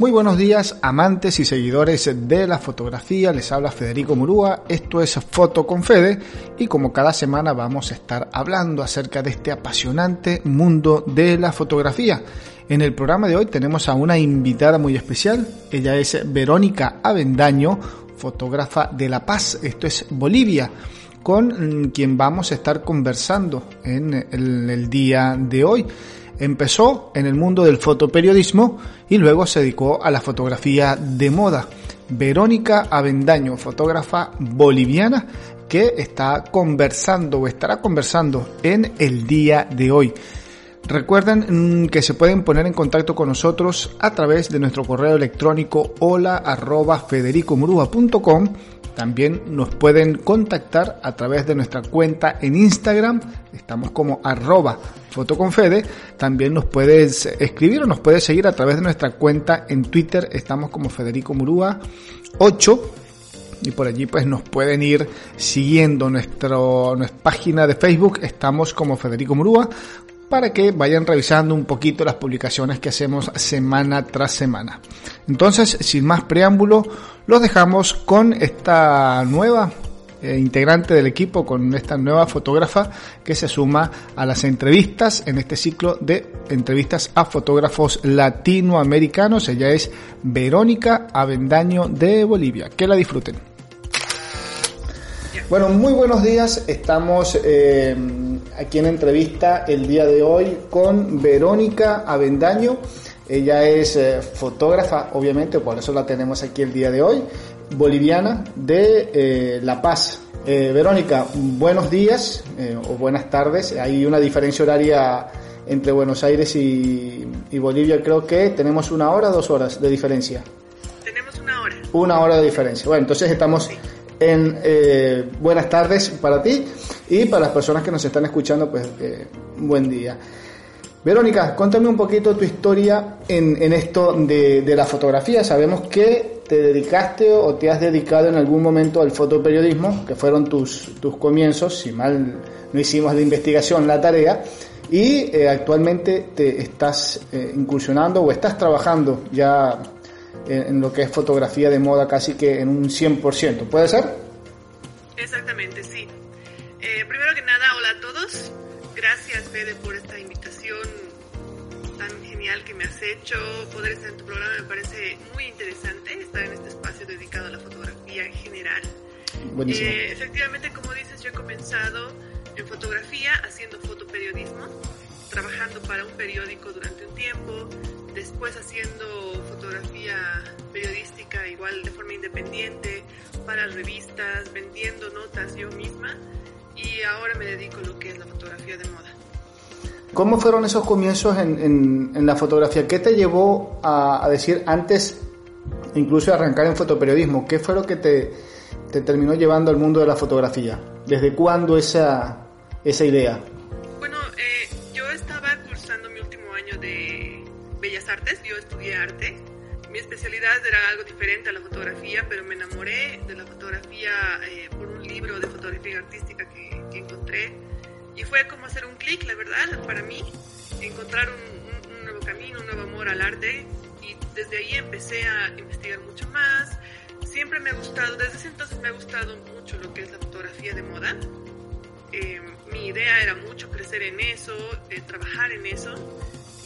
Muy buenos días, amantes y seguidores de la fotografía. Les habla Federico Murúa. Esto es Foto con Fede y como cada semana vamos a estar hablando acerca de este apasionante mundo de la fotografía. En el programa de hoy tenemos a una invitada muy especial. Ella es Verónica Avendaño, fotógrafa de La Paz. Esto es Bolivia con quien vamos a estar conversando en el, el día de hoy. Empezó en el mundo del fotoperiodismo y luego se dedicó a la fotografía de moda. Verónica Avendaño, fotógrafa boliviana que está conversando o estará conversando en el día de hoy. Recuerden mm, que se pueden poner en contacto con nosotros a través de nuestro correo electrónico hola arroba también nos pueden contactar a través de nuestra cuenta en Instagram. Estamos como arroba fotoconfede. También nos puedes escribir o nos puedes seguir a través de nuestra cuenta en Twitter. Estamos como Federico Murúa 8 y por allí pues nos pueden ir siguiendo nuestra página de Facebook, estamos como Federico Murúa, para que vayan revisando un poquito las publicaciones que hacemos semana tras semana. Entonces, sin más preámbulo, los dejamos con esta nueva eh, integrante del equipo, con esta nueva fotógrafa que se suma a las entrevistas en este ciclo de entrevistas a fotógrafos latinoamericanos. Ella es Verónica Avendaño de Bolivia. Que la disfruten. Bueno, muy buenos días. Estamos eh, aquí en entrevista el día de hoy con Verónica Avendaño. Ella es eh, fotógrafa, obviamente, por eso la tenemos aquí el día de hoy, boliviana de eh, La Paz. Eh, Verónica, buenos días o buenas tardes. Hay una diferencia horaria entre Buenos Aires y, Bolivia. Creo que tenemos una hora, dos horas de diferencia. Tenemos una hora. Una hora de diferencia. Bueno, entonces estamos en buenas tardes para ti y para las personas que nos están escuchando, pues buen día. Verónica, cuéntame un poquito tu historia en, esto de, la fotografía. Sabemos que te dedicaste o te has dedicado en algún momento al fotoperiodismo, que fueron tus, tus comienzos, si mal no hicimos la investigación, la tarea, y eh, actualmente te estás eh, incursionando o estás trabajando ya en, lo que es fotografía de moda casi que en un 100%. ¿Puede ser? Exactamente, sí. Eh, primero que nada, hola a todos. Gracias, Fede, por esta genial que me has hecho. Poder estar en tu programa me parece muy interesante, estar en este espacio dedicado a la fotografía en general. Buenísimo. Eh, efectivamente, como dices, yo he comenzado en fotografía haciendo fotoperiodismo, trabajando para un periódico durante un tiempo, después haciendo fotografía periodística igual de forma independiente para revistas, vendiendo notas yo misma y ahora me dedico a lo que es la fotografía de moda. ¿Cómo fueron esos comienzos en, en, la fotografía? ¿Qué te llevó a, a, decir antes, incluso arrancar en fotoperiodismo? ¿Qué fue lo que te, te terminó llevando al mundo de la fotografía? ¿Desde cuándo esa, esa idea? Bueno, eh, yo estaba cursando mi último año de Bellas Artes, yo estudié arte. Mi especialidad era algo diferente a la fotografía, pero me enamoré de la fotografía eh, por un libro de fotografía artística que que encontré. Y fue como hacer un clic, la verdad, para mí, encontrar un, un, nuevo camino, un nuevo amor al arte. Y desde ahí empecé a investigar mucho más. Siempre me ha gustado, desde ese entonces me ha gustado mucho lo que es la fotografía de moda. Eh, mi idea era mucho crecer en eso, eh, trabajar en eso.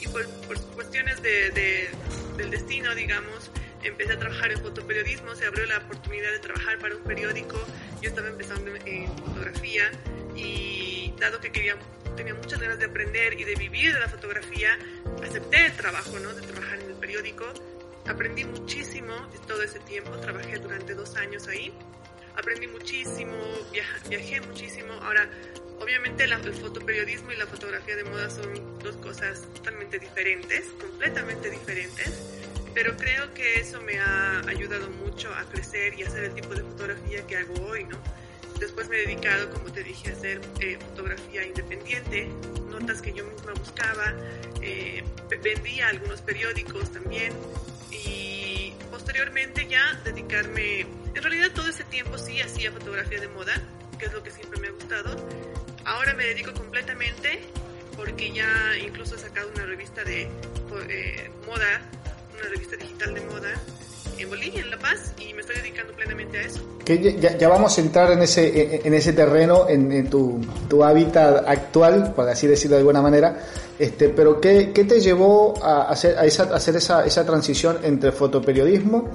Y por, por cuestiones de, de, del destino, digamos, empecé a trabajar en fotoperiodismo, se abrió la oportunidad de trabajar para un periódico, yo estaba empezando en fotografía y dado que quería, tenía muchas ganas de aprender y de vivir de la fotografía, acepté el trabajo, ¿no? De trabajar en el periódico. Aprendí muchísimo todo ese tiempo, trabajé durante dos años ahí. Aprendí muchísimo, viaja, viajé muchísimo. Ahora, obviamente la, el fotoperiodismo y la fotografía de moda son dos cosas totalmente diferentes, completamente diferentes pero creo que eso me ha ayudado mucho a crecer y a hacer el tipo de fotografía que hago hoy, ¿no? Después me he dedicado, como te dije, a hacer eh, fotografía independiente, notas que yo misma buscaba, eh, vendía algunos periódicos también y posteriormente ya dedicarme, en realidad todo ese tiempo sí hacía fotografía de moda, que es lo que siempre me ha gustado. Ahora me dedico completamente porque ya incluso he sacado una revista de eh, moda, una revista digital de moda en Bolivia, en La Paz, y me estoy dedicando plenamente a eso. Que ya, vamos a entrar en ese, en ese terreno, en, tu, tu, hábitat actual, por así decirlo de alguna manera, este, pero ¿qué, qué te llevó a hacer, a esa, hacer esa, esa transición entre fotoperiodismo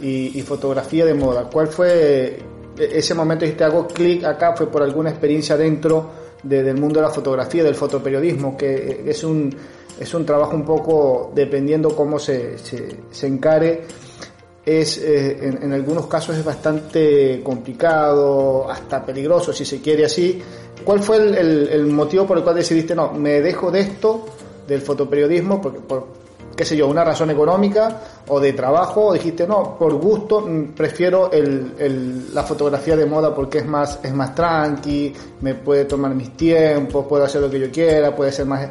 y, y fotografía de moda? ¿Cuál fue ese momento que te hago clic acá? ¿Fue por alguna experiencia dentro del mundo de la fotografía, del fotoperiodismo, que es un, es un trabajo un poco dependiendo cómo se, se, se encare? es eh, en, algunos casos es bastante complicado, hasta peligroso si se quiere así. ¿Cuál fue el, motivo por el cual decidiste, no, me dejo de esto, del fotoperiodismo, porque, por, qué sé yo, una razón económica o de trabajo, o dijiste, no, por gusto mm, prefiero el, la fotografía de moda porque es más, es más tranqui, me puede tomar mis tiempos, puedo hacer lo que yo quiera, puede ser más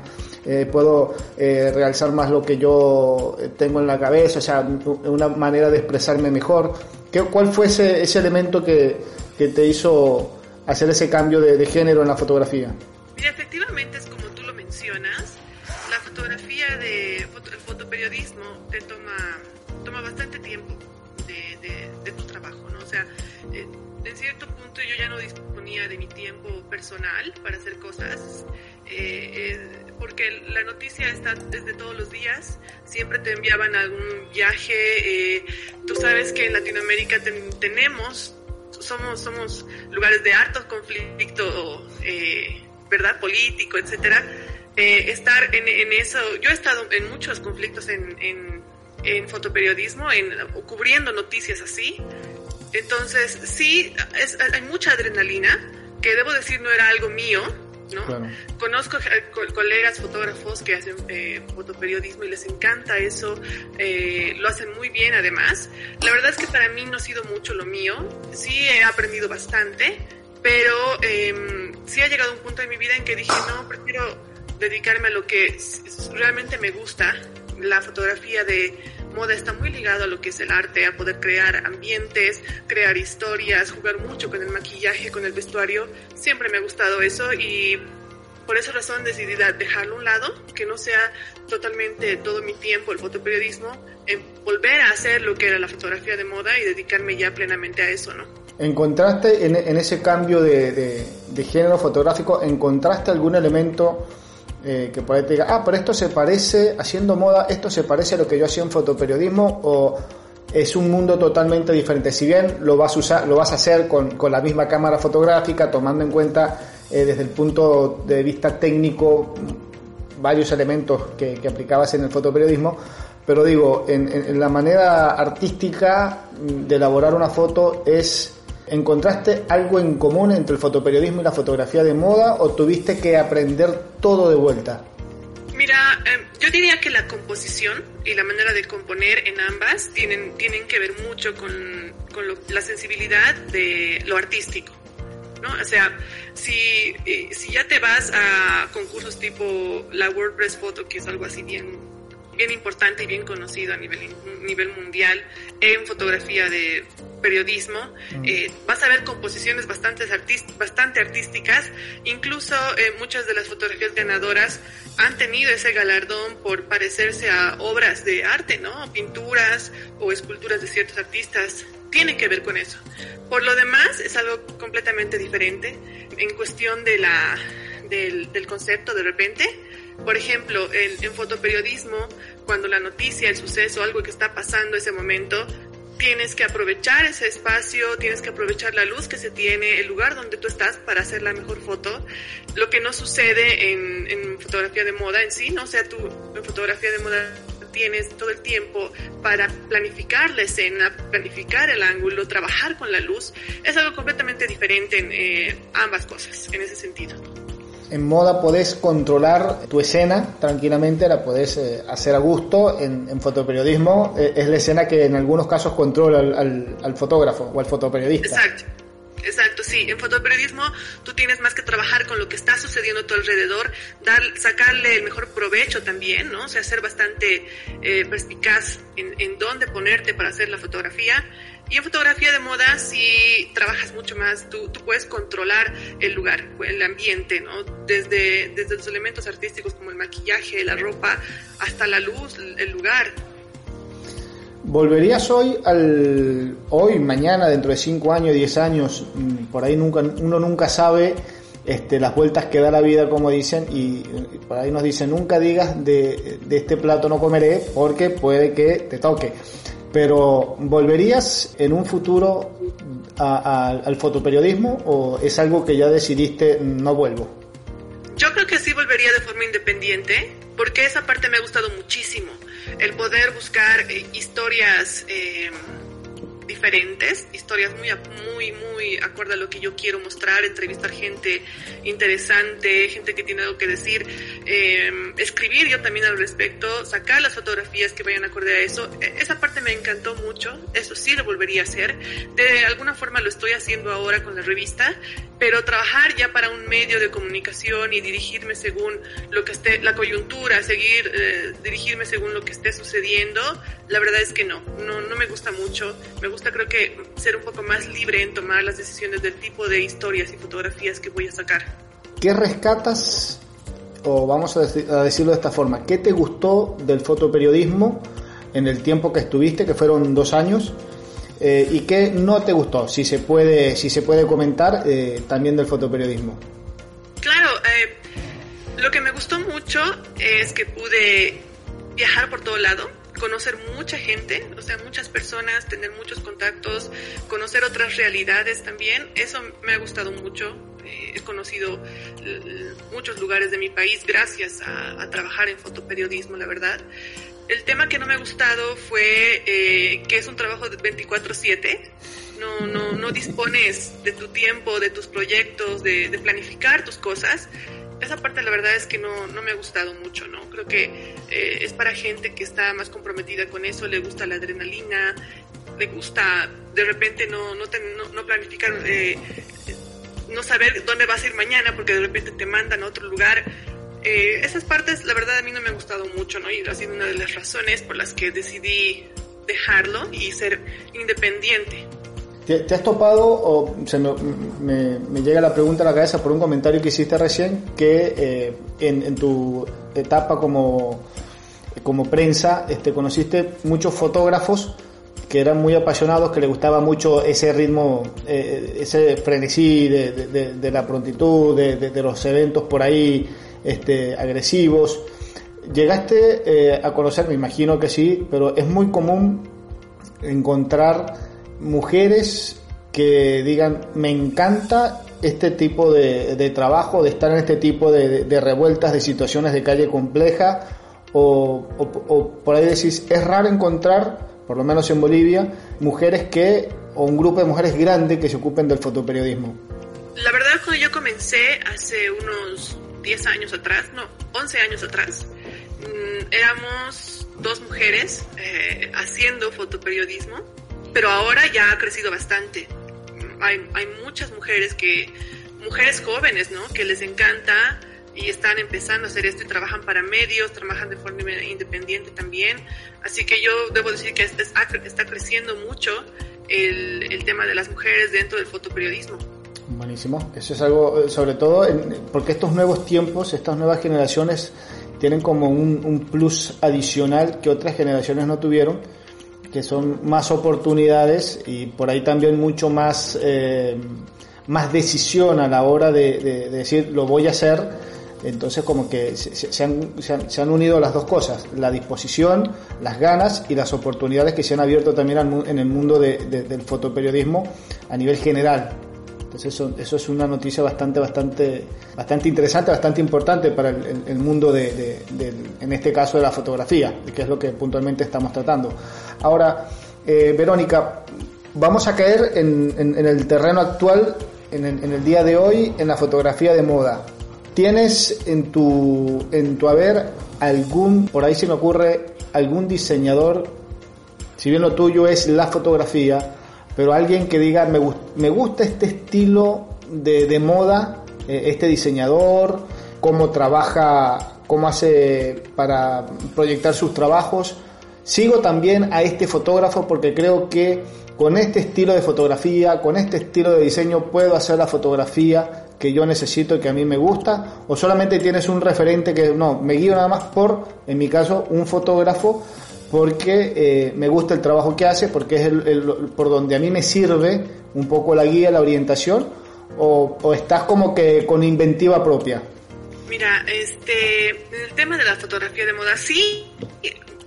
eh, puedo eh, realzar más lo que yo eh, tengo en la cabeza, o sea, una manera de expresarme mejor. ¿Qué, ¿Cuál fue ese, ese elemento que, que, te hizo hacer ese cambio de, de género en la fotografía? Mira, efectivamente es como tú lo mencionas, la fotografía de el fotoperiodismo te toma, toma bastante tiempo de, de, de tu trabajo, ¿no? O sea, en cierto punto yo ya no disponía de mi tiempo personal para hacer cosas. Eh, porque la noticia está desde todos los días, siempre te enviaban algún viaje, eh, tú sabes que en Latinoamérica tenemos, somos, somos lugares de harto conflicto, eh, ¿verdad? Político, etcétera. Eh, estar en, en, eso, yo he estado en muchos conflictos en, en, en fotoperiodismo, en, cubriendo noticias así, entonces sí, es, hay mucha adrenalina, que debo decir no era algo mío, ¿no? Conozco eh, colegas fotógrafos que hacen eh, fotoperiodismo y les encanta eso, eh, lo hacen muy bien además. La verdad es que para mí no ha sido mucho lo mío, sí he aprendido bastante, pero eh, sí ha llegado un punto en mi vida en que dije, no, prefiero dedicarme a lo que realmente me gusta, la fotografía de moda está muy ligado a lo que es el arte, a poder crear ambientes, crear historias, jugar mucho con el maquillaje, con el vestuario. Siempre me ha gustado eso y por esa razón decidí dejarlo a un lado, que no sea totalmente todo mi tiempo el fotoperiodismo, en volver a hacer lo que era la fotografía de moda y dedicarme ya plenamente a eso, ¿no? ¿Encontraste en, ese cambio de, de género fotográfico, encontraste algún elemento eh, que por ahí te diga, ah, pero esto se parece, haciendo moda, esto se parece a lo que yo hacía en fotoperiodismo o es un mundo totalmente diferente. Si bien lo vas a usar, lo vas a hacer con, con la misma cámara fotográfica, tomando en cuenta eh, desde el punto de vista técnico varios elementos que, aplicabas en el fotoperiodismo, pero digo, en, en, la manera artística de elaborar una foto es ¿Encontraste algo en común entre el fotoperiodismo y la fotografía de moda o tuviste que aprender todo de vuelta? Mira, em, yo diría que la composición y la manera de componer en ambas tienen, tienen que ver mucho con, con la sensibilidad de lo artístico. ¿no? O sea, si, eh, si ya te vas a concursos tipo la WordPress Photo, que es algo así bien bien importante y bien conocido a nivel, nivel mundial en fotografía de periodismo. Mm. Eh, vas a ver composiciones bastante, bastante artísticas. Incluso eh, muchas de las fotografías ganadoras han tenido ese galardón por parecerse a obras de arte, ¿no? Pinturas o esculturas de ciertos artistas. Tiene que ver con eso. Por lo demás, es algo completamente diferente en cuestión de la, del, del concepto de repente por ejemplo, en, en fotoperiodismo, cuando la noticia, el suceso, algo que está pasando ese momento, tienes que aprovechar ese espacio, tienes que aprovechar la luz que se tiene, el lugar donde tú estás para hacer la mejor foto. Lo que no sucede en, en fotografía de moda en sí, ¿no? O sea, tú en fotografía de moda tienes todo el tiempo para planificar la escena, planificar el ángulo, trabajar con la luz. Es algo completamente diferente en eh, ambas cosas, en ese sentido. En moda podés controlar tu escena tranquilamente, la podés eh, hacer a gusto. En, fotoperiodismo eh, es la escena que en algunos casos controla al, fotógrafo o al fotoperiodista. Exacto. Exacto, sí. En fotoperiodismo tú tienes más que trabajar con lo que está sucediendo a tu alrededor, dar, sacarle el mejor provecho también, ¿no? O sea, ser bastante eh, perspicaz en, en dónde ponerte para hacer la fotografía y en fotografía de moda si trabajas mucho más, tú, tú puedes controlar el lugar, el ambiente, ¿no? Desde, desde los elementos artísticos como el maquillaje, la ropa, hasta la luz, el lugar. ¿Volverías hoy al hoy, mañana, dentro de 5 años, 10 años? Mm, por ahí nunca, uno nunca sabe este, las vueltas que da la vida, como dicen, y, por ahí nos dicen, nunca digas de, de, este plato no comeré porque puede que te toque pero ¿volverías en un futuro al fotoperiodismo o es algo que ya decidiste no vuelvo? Yo creo que sí volvería de forma independiente, porque esa parte me ha gustado muchísimo, el poder buscar eh, historias eh, diferentes, historias muy, muy, muy acorde a lo que yo quiero mostrar, entrevistar gente interesante, gente que tiene algo que decir, eh, escribir yo también al respecto, sacar las fotografías que vayan acorde a eso. E, esa parte me encantó mucho, eso sí lo volvería a hacer. De alguna forma lo estoy haciendo ahora con la revista, pero trabajar ya para un medio de comunicación y dirigirme según lo que esté, la coyuntura, seguir, eh, dirigirme según lo que esté sucediendo, la verdad es que no, no, no me gusta mucho. Me gusta creo que ser un poco más libre en tomar las decisiones del tipo de historias y fotografías que voy a sacar. ¿Qué rescatas, o vamos a, decirlo de esta forma, qué te gustó del fotoperiodismo en el tiempo que estuviste, que fueron dos años? Eh, ¿Y qué no te gustó? Si se puede, si se puede comentar eh, también del fotoperiodismo. Claro, eh, lo que me gustó mucho es que pude viajar por todo lado, conocer mucha gente, o sea, muchas personas, tener muchos contactos, conocer otras realidades también. Eso me ha gustado mucho. he conocido muchos lugares de mi país gracias a trabajar en fotoperiodismo, la verdad. El tema que no me ha gustado fue eh, que es un trabajo de 24/7. No, no, no dispones de tu tiempo, de tus proyectos, de, planificar tus cosas. Esa parte la verdad es que no, no me ha gustado mucho, ¿no? Creo que eh, es para gente que está más comprometida con eso, le gusta la adrenalina, le gusta de repente no, no, no, planificar, eh, no saber dónde vas a ir mañana porque de repente te mandan a otro lugar eh, esas partes, la verdad, a mí no me han gustado mucho, ¿no? Y ha sido una de las razones por las que decidí dejarlo y ser independiente. ¿Te, has topado, o se me, me, llega la pregunta a la cabeza por un comentario que hiciste recién, que eh, en, tu etapa como, como prensa este, conociste muchos fotógrafos que eran muy apasionados, que les gustaba mucho ese ritmo, eh, ese frenesí de, de, de la prontitud, de, los eventos por ahí este, agresivos. Llegaste eh, a conocer, me imagino que sí, pero es muy común encontrar mujeres que digan, me encanta este tipo de, trabajo, de estar en este tipo de, revueltas, de situaciones de calle compleja, o, o, por ahí decís, es raro encontrar, por lo menos en Bolivia, mujeres que, o un grupo de mujeres grande que se ocupen del fotoperiodismo. La verdad, cuando yo comencé hace unos 10 años atrás, no, 11 años atrás, mm, éramos dos mujeres eh, haciendo fotoperiodismo, pero ahora ya ha crecido bastante. Hay, hay muchas mujeres que, mujeres jóvenes, ¿no? Que les encanta y están empezando a hacer esto y trabajan para medios, trabajan de forma independiente también. Así que yo debo decir que está creciendo mucho el, el tema de las mujeres dentro del fotoperiodismo. Buenísimo. Eso es algo, sobre todo, porque estos nuevos tiempos, estas nuevas generaciones tienen como un, plus adicional que otras generaciones no tuvieron, que son más oportunidades y por ahí también mucho más, eh, más decisión a la hora de, decir lo voy a hacer. Entonces como que se, han, se, han, unido las dos cosas, la disposición, las ganas y las oportunidades que se han abierto también en el mundo del fotoperiodismo a nivel general. Entonces eso, eso es una noticia bastante, bastante, bastante interesante, bastante importante para el, mundo de, en este caso, de la fotografía, que es lo que puntualmente estamos tratando. Ahora, eh, Verónica, vamos a caer en, el terreno actual, en el, día de hoy, en la fotografía de moda. ¿Tienes en tu, en tu haber algún, por ahí se me ocurre, algún diseñador, si bien lo tuyo es la fotografía, pero alguien que diga, me, me gusta este estilo de, de moda, eh, este diseñador, cómo trabaja, cómo hace para proyectar sus trabajos. Sigo también a este fotógrafo porque creo que con este estilo de fotografía, con este estilo de diseño, puedo hacer la fotografía que yo necesito y que a mí me gusta, o solamente tienes un referente que no, me guío nada más por, en mi caso, un fotógrafo porque eh, me gusta el trabajo que hace, porque es el, por donde a mí me sirve un poco la guía, la orientación, o, o estás como que con inventiva propia. Mira, este, el tema de la fotografía de moda, sí,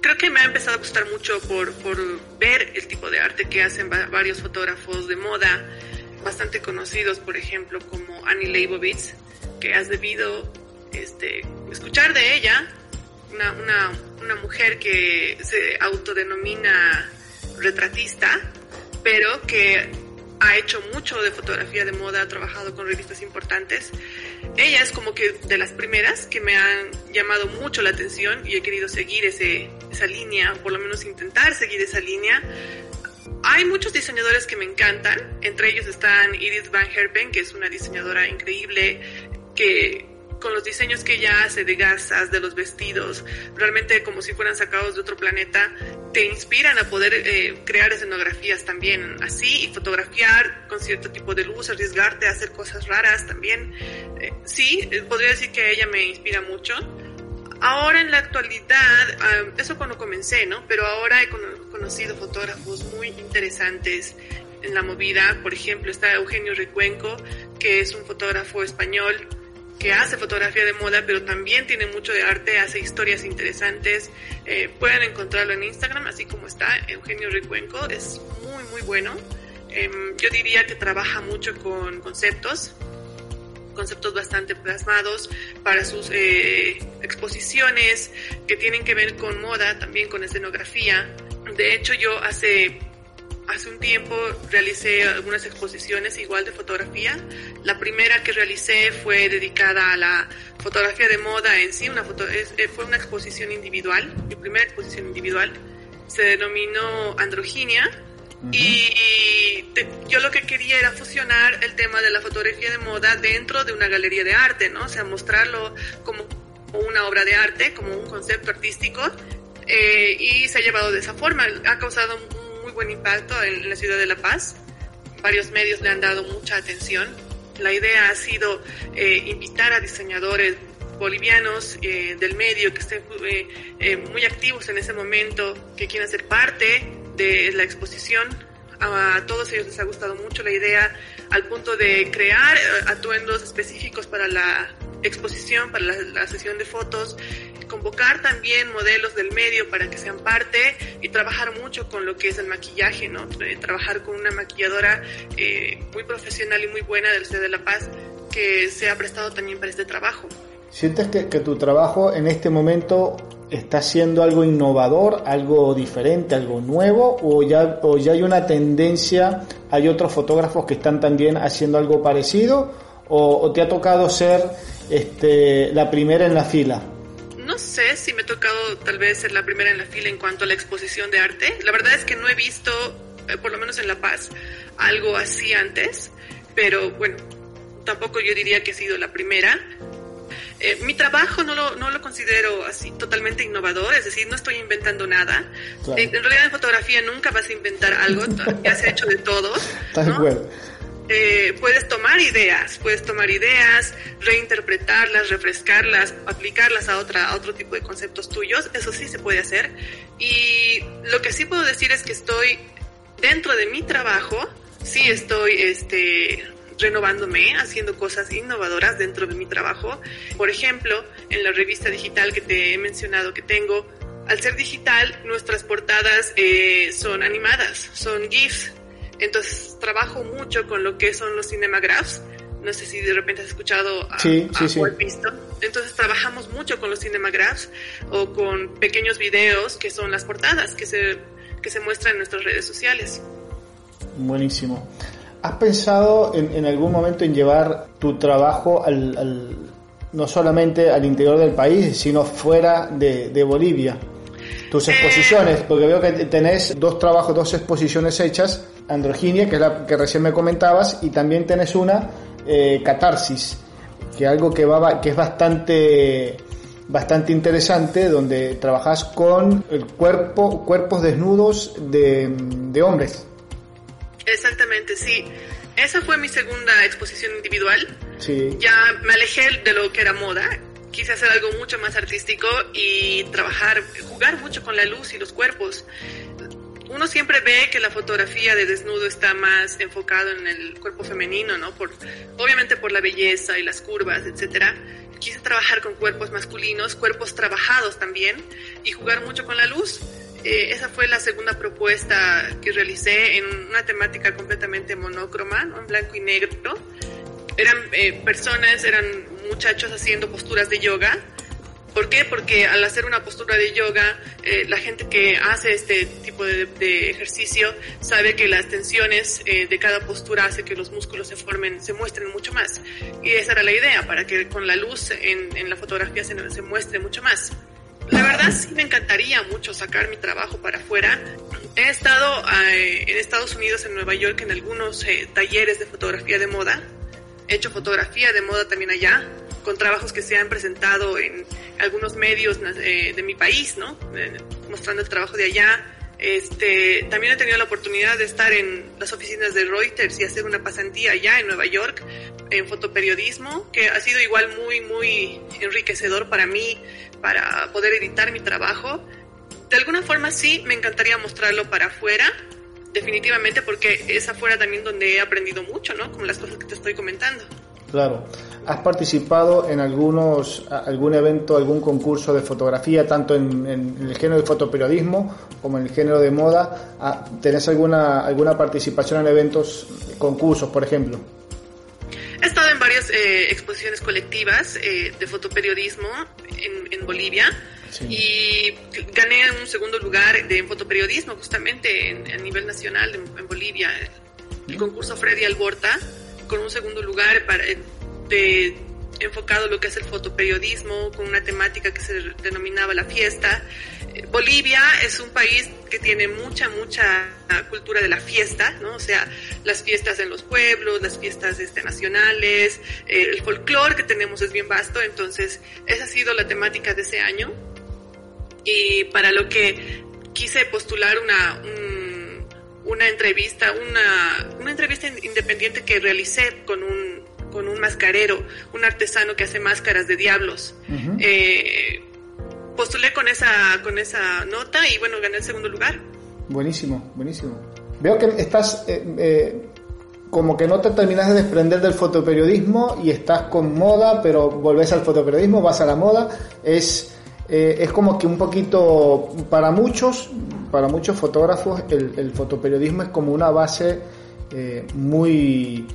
creo que me ha empezado a gustar mucho por, por ver el tipo de arte que hacen varios fotógrafos de moda, bastante conocidos, por ejemplo, como Annie Leibovitz, que has debido este, escuchar de ella, una, una, una mujer que se autodenomina retratista, pero que ha hecho mucho de fotografía de moda, ha trabajado con revistas importantes. Ella es como que de las primeras que me han llamado mucho la atención y he querido seguir ese, esa línea, por lo menos intentar seguir esa línea. Hay muchos diseñadores que me encantan, entre ellos están Edith Van Herpen, que es una diseñadora increíble, que con los diseños que ella hace de gasas, de los vestidos, realmente como si fueran sacados de otro planeta, te inspiran a poder eh, crear escenografías también así y fotografiar con cierto tipo de luz, arriesgarte a hacer cosas raras también. Eh, sí, eh, podría decir que ella me inspira mucho. Ahora en la actualidad, ah, eso cuando comencé, ¿no? Pero ahora he conocido fotógrafos muy interesantes en la movida. Por ejemplo, está Eugenio Recuenco, que es un fotógrafo español que hace fotografía de moda, pero también tiene mucho de arte, hace historias interesantes. Eh, pueden encontrarlo en Instagram, así como está Eugenio Recuenco, es muy, muy bueno. Em, yo diría que trabaja mucho con conceptos, conceptos bastante plasmados para sus eh, exposiciones que tienen que ver con moda, también con escenografía. De hecho, yo hace hace un tiempo realicé algunas exposiciones igual de fotografía. La primera que realicé fue dedicada a la fotografía de moda en sí, una foto, eh, fue una exposición individual, mi primera exposición individual. Se denominó Androginia y yo lo que quería era fusionar el tema de la fotografía de moda dentro de una galería de arte, ¿no? O sea, mostrarlo como una obra de arte, como un concepto artístico. Eh, y se ha llevado de esa forma. Ha causado buen impacto en la ciudad de La Paz. Varios medios le han dado mucha atención. La idea ha sido eh, invitar a diseñadores bolivianos eh, del medio que estén eh, muy activos en ese momento, que quieran ser parte de la exposición. A todos ellos les ha gustado mucho la idea al punto de crear atuendos específicos para la exposición, para la sesión de fotos convocar también modelos del medio para que sean parte y trabajar mucho con lo que es el maquillaje, ¿no? Eh, trabajar con una maquilladora eh, muy profesional y muy buena del Ciudad de La Paz que se ha prestado también para este trabajo. ¿Sientes que, tu trabajo en este momento está siendo algo innovador, algo diferente, algo nuevo, o ya, ya hay una tendencia, hay otros fotógrafos que están también haciendo algo parecido, o, o te ha tocado ser este, la primera en la fila? no sé si me ha tocado tal vez ser la primera en la fila en cuanto a la exposición de arte. La verdad es que no he visto, eh, por lo menos en La Paz, algo así antes, pero bueno, tampoco yo diría que he sido la primera. Eh, mi trabajo no lo, no lo considero así totalmente innovador, es decir, no estoy inventando nada. En, realidad en fotografía nunca vas a inventar algo, ya se ha hecho de todo. ¿no? Eh, puedes tomar ideas, puedes tomar ideas, reinterpretarlas, refrescarlas, aplicarlas a, otra, a otro tipo de conceptos tuyos, eso sí se puede hacer. Y lo que sí puedo decir es que estoy dentro de mi trabajo, sí estoy este, renovándome, haciendo cosas innovadoras dentro de mi trabajo. Por ejemplo, en la revista digital que te he mencionado que tengo, al ser digital, nuestras portadas eh, son animadas, son GIFs, entonces trabajo mucho con lo que son los cinemagraphs. No sé si de repente has escuchado a, sí, visto. Entonces trabajamos mucho con los cinemagraphs o con pequeños videos que son las portadas que se, que se muestran en nuestras redes sociales. Buenísimo. ¿Has pensado en, algún momento en llevar tu trabajo al, no solamente al interior del país, sino fuera de, Bolivia. Tus eh. exposiciones, porque veo que tenés dos trabajos, dos exposiciones hechas, Androginia, que es la que recién me comentabas, y también tenés una, eh, Catarsis, que algo que, va, que es bastante bastante interesante donde trabajas con el cuerpo, cuerpos desnudos de, de hombres. Exactamente, sí. Esa fue mi segunda exposición individual. Sí. Ya me alejé de lo que era moda. Quise hacer algo mucho más artístico y trabajar, jugar mucho con la luz y los cuerpos. Uno siempre ve que la fotografía de desnudo está más enfocado en el cuerpo femenino, ¿no? Por, obviamente por la belleza y las curvas, etcétera quise trabajar con cuerpos masculinos, cuerpos trabajados también, y jugar mucho con la luz. Eh, esa fue la segunda propuesta que realicé en una temática completamente monócroma, en blanco y negro. Eran eh, personas, eran muchachos haciendo posturas de yoga ¿Por qué? Porque al hacer una postura de yoga, eh, la gente que hace este tipo de, ejercicio sabe que las tensiones eh, de cada postura hace que los músculos se formen, se muestren mucho más. Y esa era la idea, para que con la luz en, la fotografía se, se, muestre mucho más. La verdad sí me encantaría mucho sacar mi trabajo para afuera. He estado eh, en Estados Unidos, en Nueva York, en algunos talleres de fotografía de moda. He hecho fotografía de moda también allá con trabajos que se han presentado en algunos medios eh, de mi país, ¿no? Eh, mostrando el trabajo de allá. Este, también he tenido la oportunidad de estar en las oficinas de Reuters y hacer una pasantía allá en Nueva York en fotoperiodismo, que ha sido igual muy, muy enriquecedor para mí, para poder editar mi trabajo. De alguna forma sí, me encantaría mostrarlo para afuera, definitivamente, porque es afuera también donde he aprendido mucho, ¿no? Como las cosas que te estoy comentando. Claro. ¿Has participado en algunos, algún evento, algún concurso de fotografía, tanto en, el género de fotoperiodismo como en el género de moda? Ah, ¿Tenés alguna, alguna participación en eventos, concursos, por ejemplo? He estado en varias eh, exposiciones colectivas eh, de fotoperiodismo en, Bolivia y gané un segundo lugar de fotoperiodismo justamente a nivel nacional en, Bolivia. El concurso Freddy Alborta con un segundo lugar para, eh, de, enfocado lo que es el fotoperiodismo, con una temática que se denominaba la fiesta. Bolivia es un país que tiene mucha, mucha cultura de la fiesta, ¿no? O sea, las fiestas en los pueblos, las fiestas este, nacionales, eh, el folclore que tenemos es bien vasto, entonces esa ha sido la temática de ese año. Y para lo que quise postular una, una entrevista, una, una entrevista independiente que realicé con un, con un mascarero, un artesano que hace máscaras de diablos. Eh, postulé con esa, con esa nota y bueno, gané el segundo lugar. Buenísimo, buenísimo. Veo que estás eh, eh, como que no te terminas de desprender del fotoperiodismo y estás con moda, pero volvés al fotoperiodismo, vas a la moda. Es, es como que un poquito, para muchos, para muchos fotógrafos el, fotoperiodismo es como una base eh, muy,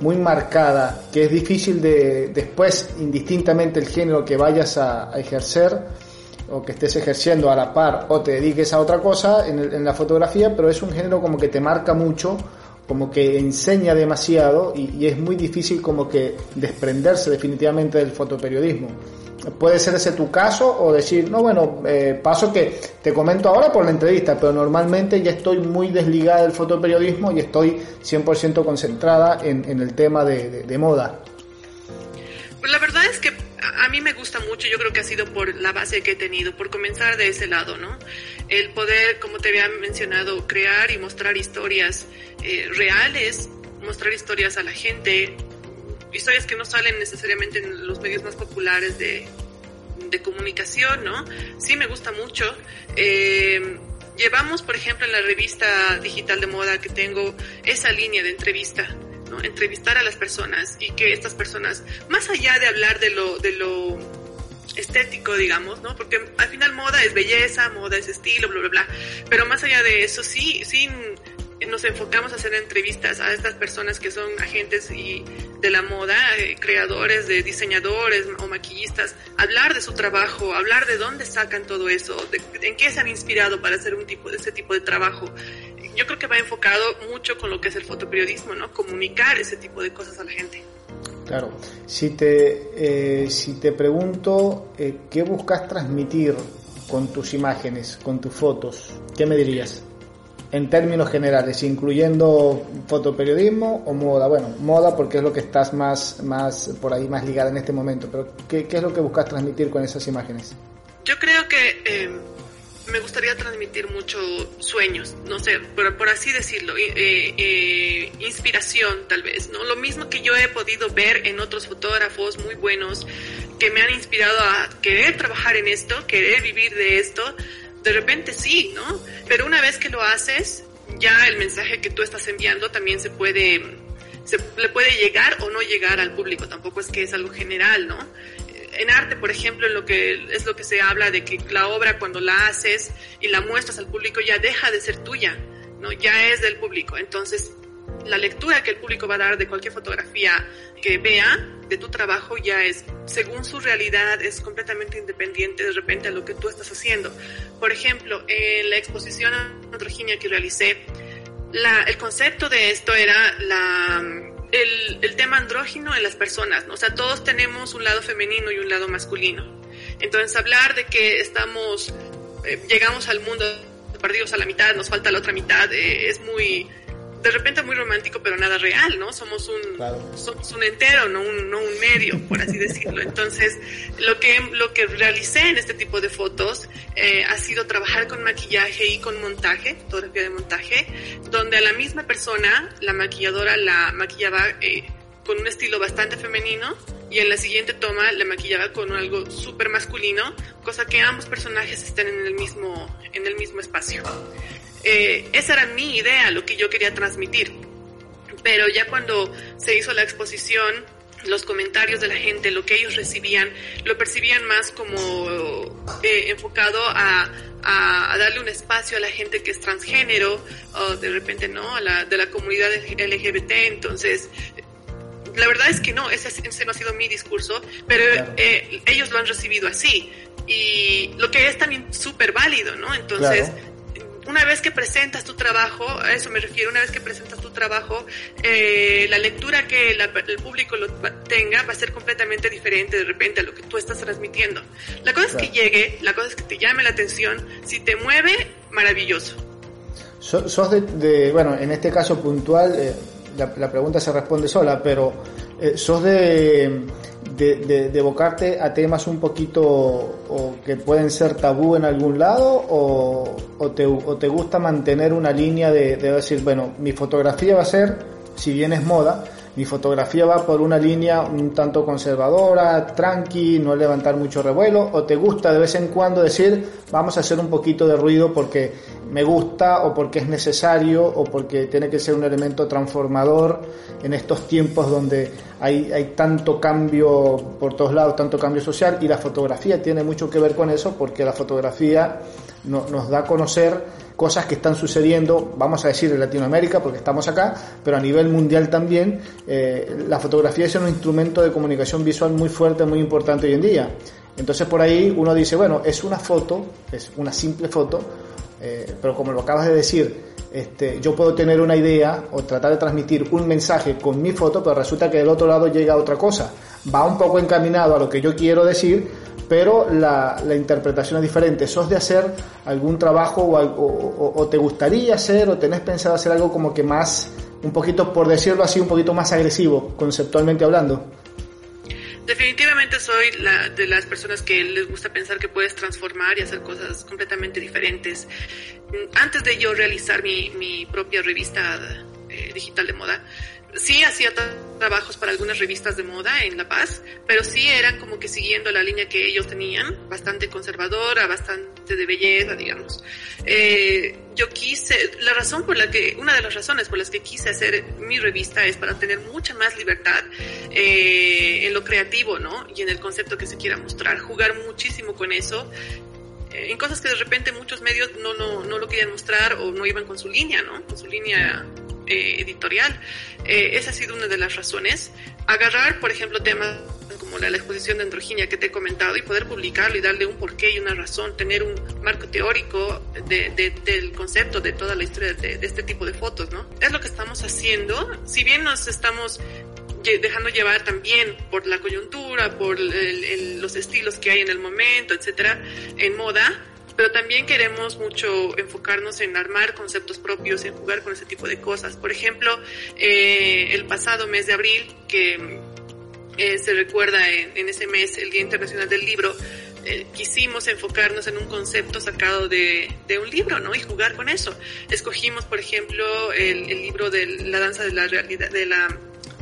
muy marcada, que es difícil de después, indistintamente el género que vayas a, ejercer o que estés ejerciendo a la par o te dediques a otra cosa en, la fotografía, pero es un género como que te marca mucho, como que enseña demasiado y, es muy difícil como que desprenderse definitivamente del fotoperiodismo puede ser ese tu caso o decir, no, bueno, eh, paso que te comento ahora por la entrevista, pero normalmente ya estoy muy desligada del fotoperiodismo y estoy 100% concentrada en, el tema de, moda. Pues la verdad es que a mí me gusta mucho, yo creo que ha sido por la base que he tenido, por comenzar de ese lado, ¿no? El poder, como te había mencionado, crear y mostrar historias eh, reales, mostrar historias a la gente, historias que no salen necesariamente en los medios más populares de, de comunicación, ¿no? Sí me gusta mucho. Eh, llevamos, por ejemplo, en la revista digital de moda que tengo esa línea de entrevista, ¿no? Entrevistar a las personas y que estas personas, más allá de hablar de lo, de lo estético, digamos, ¿no? Porque al final moda es belleza, moda es estilo, bla, bla, bla. Pero más allá de eso, sí, sí nos enfocamos a hacer entrevistas a estas personas que son agentes y de la moda, eh, creadores, de diseñadores o maquillistas, hablar de su trabajo, hablar de dónde sacan todo eso, en qué se han inspirado para hacer un tipo de ese tipo de trabajo. Yo creo que va enfocado mucho con lo que es el fotoperiodismo, ¿no? Comunicar ese tipo de cosas a la gente. Claro, si te, eh, si te pregunto eh, qué buscas transmitir con tus imágenes, con tus fotos, ¿qué me dirías? En términos generales, incluyendo fotoperiodismo o moda. Bueno, moda porque es lo que estás más, más por ahí más ligada en este momento, pero ¿qué, qué es lo que buscas transmitir con esas imágenes? Yo creo que eh, me gustaría transmitir mucho sueños, no sé, por, por así decirlo, eh, eh, inspiración tal vez, ¿no? Lo mismo que yo he podido ver en otros fotógrafos muy buenos que me han inspirado a querer trabajar en esto, querer vivir de esto, de repente sí, ¿no? Pero una vez que lo haces, ya el mensaje que tú estás enviando también se puede, se le puede llegar o no llegar al público, tampoco es que es algo general, ¿no? En arte, por ejemplo, lo que es lo que se habla de que la obra cuando la haces y la muestras al público ya deja de ser tuya, ¿no? Ya es del público. Entonces, la lectura que el público va a dar de cualquier fotografía que vea de tu trabajo ya es, según su realidad, es completamente independiente de repente a lo que tú estás haciendo. Por ejemplo, en la exposición androginia que realicé, el concepto de esto era la, el, el, tema andrógino en las personas, ¿no? o sea, todos tenemos un lado femenino y un lado masculino. Entonces, hablar de que estamos, eh, llegamos al mundo perdidos a la mitad, nos falta la otra mitad, eh, es muy, de repente muy romántico, pero nada real, ¿no? Somos un, claro. somos un entero, no un, no un medio, por así decirlo. Entonces, lo que, lo que realicé en este tipo de fotos eh, ha sido trabajar con maquillaje y con montaje, fotografía de montaje, donde a la misma persona, la maquilladora la maquillaba eh, con un estilo bastante femenino y en la siguiente toma la maquillaba con algo súper masculino, cosa que ambos personajes estén en el mismo, en el mismo espacio. Eh, esa era mi idea, lo que yo quería transmitir. Pero ya cuando se hizo la exposición, los comentarios de la gente, lo que ellos recibían, lo percibían más como eh, enfocado a, a, a, darle un espacio a la gente que es transgénero, o de repente no, a la, de la comunidad LGBT. Entonces, la verdad es que no, ese, ese no ha sido mi discurso, pero eh, ellos lo han recibido así. Y lo que es también súper válido, ¿no? Entonces, claro una vez que presentas tu trabajo, a eso me refiero, una vez que presentas tu trabajo, eh, la lectura que la, el público lo tenga va a ser completamente diferente de repente a lo que tú estás transmitiendo. La cosa claro. es que llegue, la cosa es que te llame la atención, si te mueve, maravilloso. So, sos de, de, bueno, en este caso puntual, eh, la, la, pregunta se responde sola, pero eh, sos de de, de, evocarte a temas un poquito o que pueden ser tabú en algún lado o, o, te, o te, gusta mantener una línea de, decir, bueno, mi fotografía va a ser, si bien es moda, mi fotografía va por una línea un tanto conservadora, tranqui, no levantar mucho revuelo, o te gusta de vez en cuando decir, vamos a hacer un poquito de ruido porque me gusta o porque es necesario o porque tiene que ser un elemento transformador en estos tiempos donde hay, hay tanto cambio por todos lados, tanto cambio social y la fotografía tiene mucho que ver con eso porque la fotografía no, nos da a conocer cosas que están sucediendo, vamos a decir en Latinoamérica porque estamos acá, pero a nivel mundial también, eh, la fotografía es un instrumento de comunicación visual muy fuerte, muy importante hoy en día. Entonces por ahí uno dice, bueno, es una foto, es una simple foto, eh, pero como lo acabas de decir, este, yo puedo tener una idea o tratar de transmitir un mensaje con mi foto, pero resulta que del otro lado llega otra cosa. Va un poco encaminado a lo que yo quiero decir, pero la, interpretación es diferente. ¿Sos de hacer algún trabajo o, te gustaría hacer o tenés pensado hacer algo como que más, un poquito, por decirlo así, un poquito más agresivo, conceptualmente hablando? Definitivamente soy la, de las personas que les gusta pensar que puedes transformar y hacer cosas completamente diferentes. Antes de yo realizar mi, mi propia revista eh, digital de moda, sí hacía trabajos para algunas revistas de moda en La Paz, pero sí eran como que siguiendo la línea que ellos tenían, bastante conservadora, bastante de belleza, digamos. Eh, yo quise, la razón por la que, una de las razones por las que quise hacer mi revista es para tener mucha más libertad eh, en lo creativo, ¿no? Y en el concepto que se quiera mostrar, jugar muchísimo con eso eh, en cosas que de repente muchos medios no, no, no lo querían mostrar o no iban con su línea, ¿no? Con su línea eh, editorial. Eh, esa ha sido una de las razones. Agarrar, por ejemplo, temas como la, exposición de androginia que te he comentado y poder publicarlo y darle un porqué y una razón, tener un marco teórico de, de, del concepto de toda la historia de, este tipo de fotos, ¿no? Es lo que estamos haciendo. Si bien nos estamos dejando llevar también por la coyuntura, por los estilos que hay en el momento, etcétera, en moda, pero también queremos mucho enfocarnos en armar conceptos propios, en jugar con ese tipo de cosas. Por ejemplo, eh, el pasado mes de abril, que eh, se recuerda en, ese mes el Día Internacional del Libro, eh, quisimos enfocarnos en un concepto sacado de, un libro, ¿no? Y jugar con eso. Escogimos, por ejemplo, el, el libro de la danza de la realidad, de la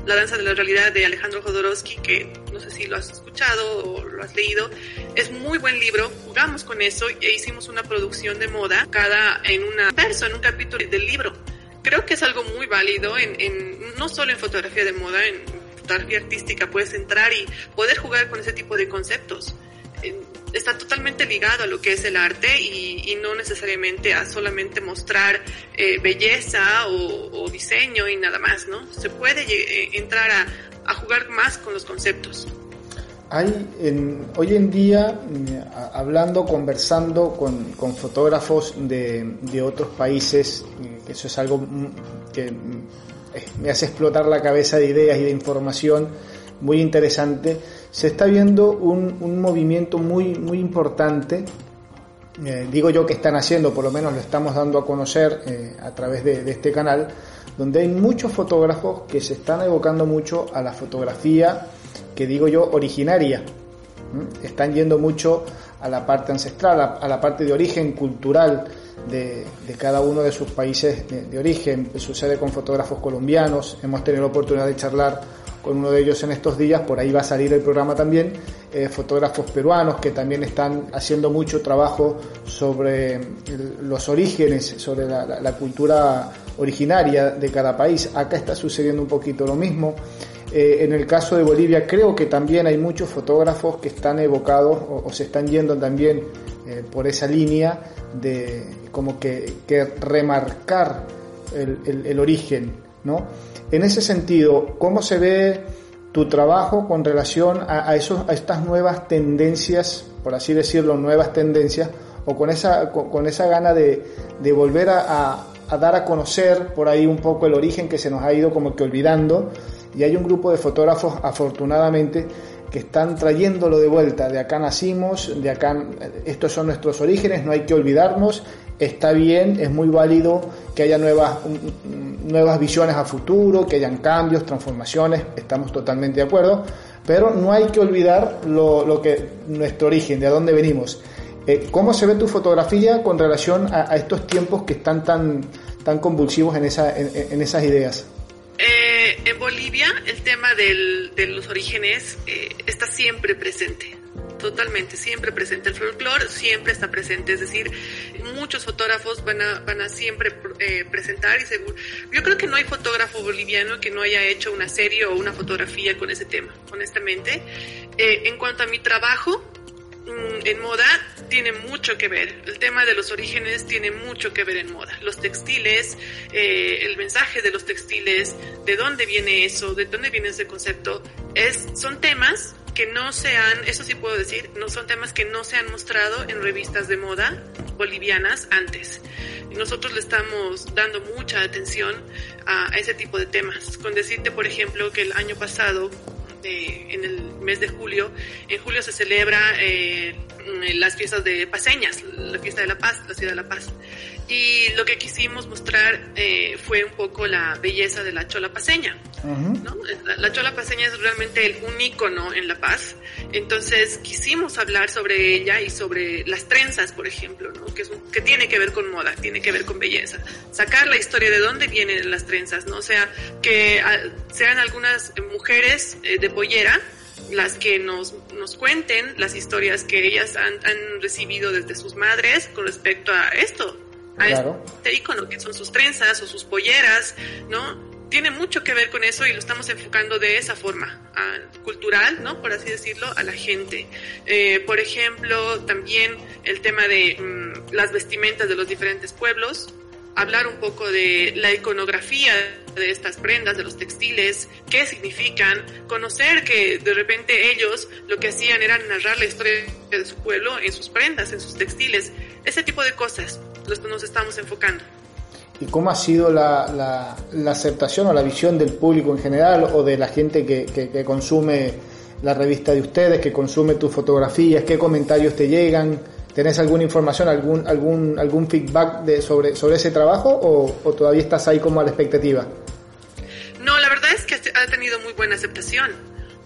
la danza de la realidad de Alejandro Jodorowsky, que no sé si lo has escuchado o lo has leído. Es muy buen libro, jugamos con eso e hicimos una producción de moda cada en una verso, en un capítulo del libro. Creo que es algo muy válido en, no solo en fotografía de moda, en fotografía artística puedes entrar y poder jugar con ese tipo de conceptos está totalmente ligado a lo que es el arte y, no necesariamente a solamente mostrar eh, belleza o, diseño y nada más, ¿no? Se puede eh, entrar a, jugar más con los conceptos. Hay hoy en día, eh, hablando, conversando con, fotógrafos de, de, otros países, que eso es algo que mm, me hace explotar la cabeza de ideas y de información muy interesante se está viendo un, movimiento muy, muy importante, eh, digo yo que están haciendo, por lo menos lo estamos dando a conocer eh, a través de, este canal, donde hay muchos fotógrafos que se están evocando mucho a la fotografía, que digo yo, originaria. Están yendo mucho a la parte ancestral, a, la parte de origen cultural de, cada uno de sus países de, de origen. Sucede con fotógrafos colombianos, hemos tenido la oportunidad de charlar con uno de ellos en estos días, por ahí va a salir el programa también, eh, fotógrafos peruanos que también están haciendo mucho trabajo sobre los orígenes, sobre la, cultura originaria de cada país. Acá está sucediendo un poquito lo mismo. Eh, en el caso de Bolivia creo que también hay muchos fotógrafos que están evocados o, se están yendo también eh, por esa línea de como que, remarcar el, el origen, ¿no? En ese sentido, ¿cómo se ve tu trabajo con relación a, esos, a estas nuevas tendencias, por así decirlo, nuevas tendencias, o con esa, con, esa gana de, volver a, dar a conocer por ahí un poco el origen que se nos ha ido como que olvidando? Y hay un grupo de fotógrafos, afortunadamente, que están trayéndolo de vuelta. De acá nacimos, de acá, estos son nuestros orígenes, no hay que olvidarnos está bien, es muy válido que haya nuevas, nuevas visiones a futuro, que hayan cambios, transformaciones, estamos totalmente de acuerdo, pero no hay que olvidar lo, que nuestro origen, de dónde venimos. Eh, ¿Cómo se ve tu fotografía con relación a, estos tiempos que están tan, tan convulsivos en, esa, en, esas ideas? Eh, en Bolivia el tema de los orígenes eh, está siempre presente totalmente, siempre presente. El folclore siempre está presente, es decir, muchos fotógrafos van a, van a siempre eh, presentar y seguro. Yo creo que no hay fotógrafo boliviano que no haya hecho una serie o una fotografía con ese tema, honestamente. Eh, en cuanto a mi trabajo, mm, en moda tiene mucho que ver. El tema de los orígenes tiene mucho que ver en moda. Los textiles, eh, el mensaje de los textiles, de dónde viene eso, de dónde viene ese concepto, es, son temas que no se han, eso sí puedo decir, no son temas que no se han mostrado en revistas de moda bolivianas antes. Nosotros le estamos dando mucha atención a, ese tipo de temas. Con decirte, por ejemplo, que el año pasado, eh, en el mes de julio, en julio se celebra eh, las fiestas de paseñas, la fiesta de la paz, la ciudad de la paz. Y lo que quisimos mostrar eh, fue un poco la belleza de la chola paseña. la, chola paseña es realmente un ícono en La Paz. Entonces quisimos hablar sobre ella y sobre las trenzas, por ejemplo, ¿no? que, es que tiene que ver con moda, tiene que ver con belleza. Sacar la historia de dónde vienen las trenzas, ¿no? O sea, que ah, sean algunas mujeres eh, de pollera las que nos, nos cuenten las historias que ellas han, han recibido desde sus madres con respecto a esto, a este icono que son sus trenzas o sus polleras, ¿no? Tiene mucho que ver con eso y lo estamos enfocando de esa forma, cultural, ¿no? Por así decirlo, a la gente. Eh, por ejemplo, también el tema de mm, las vestimentas de los diferentes pueblos, hablar un poco de la iconografía de estas prendas, de los textiles, qué significan, conocer que de repente ellos lo que hacían era narrar la historia de su pueblo en sus prendas, en sus textiles, ese tipo de cosas nos estamos enfocando. y cómo ha sido la, aceptación o la visión del público en general o de la gente que, que, consume la revista de ustedes, que consume tus fotografías, qué comentarios te llegan, ¿tenés alguna información, algún, algún, algún feedback de, sobre, sobre ese trabajo o, o todavía estás ahí como a la expectativa? No, la verdad es que ha tenido muy buena aceptación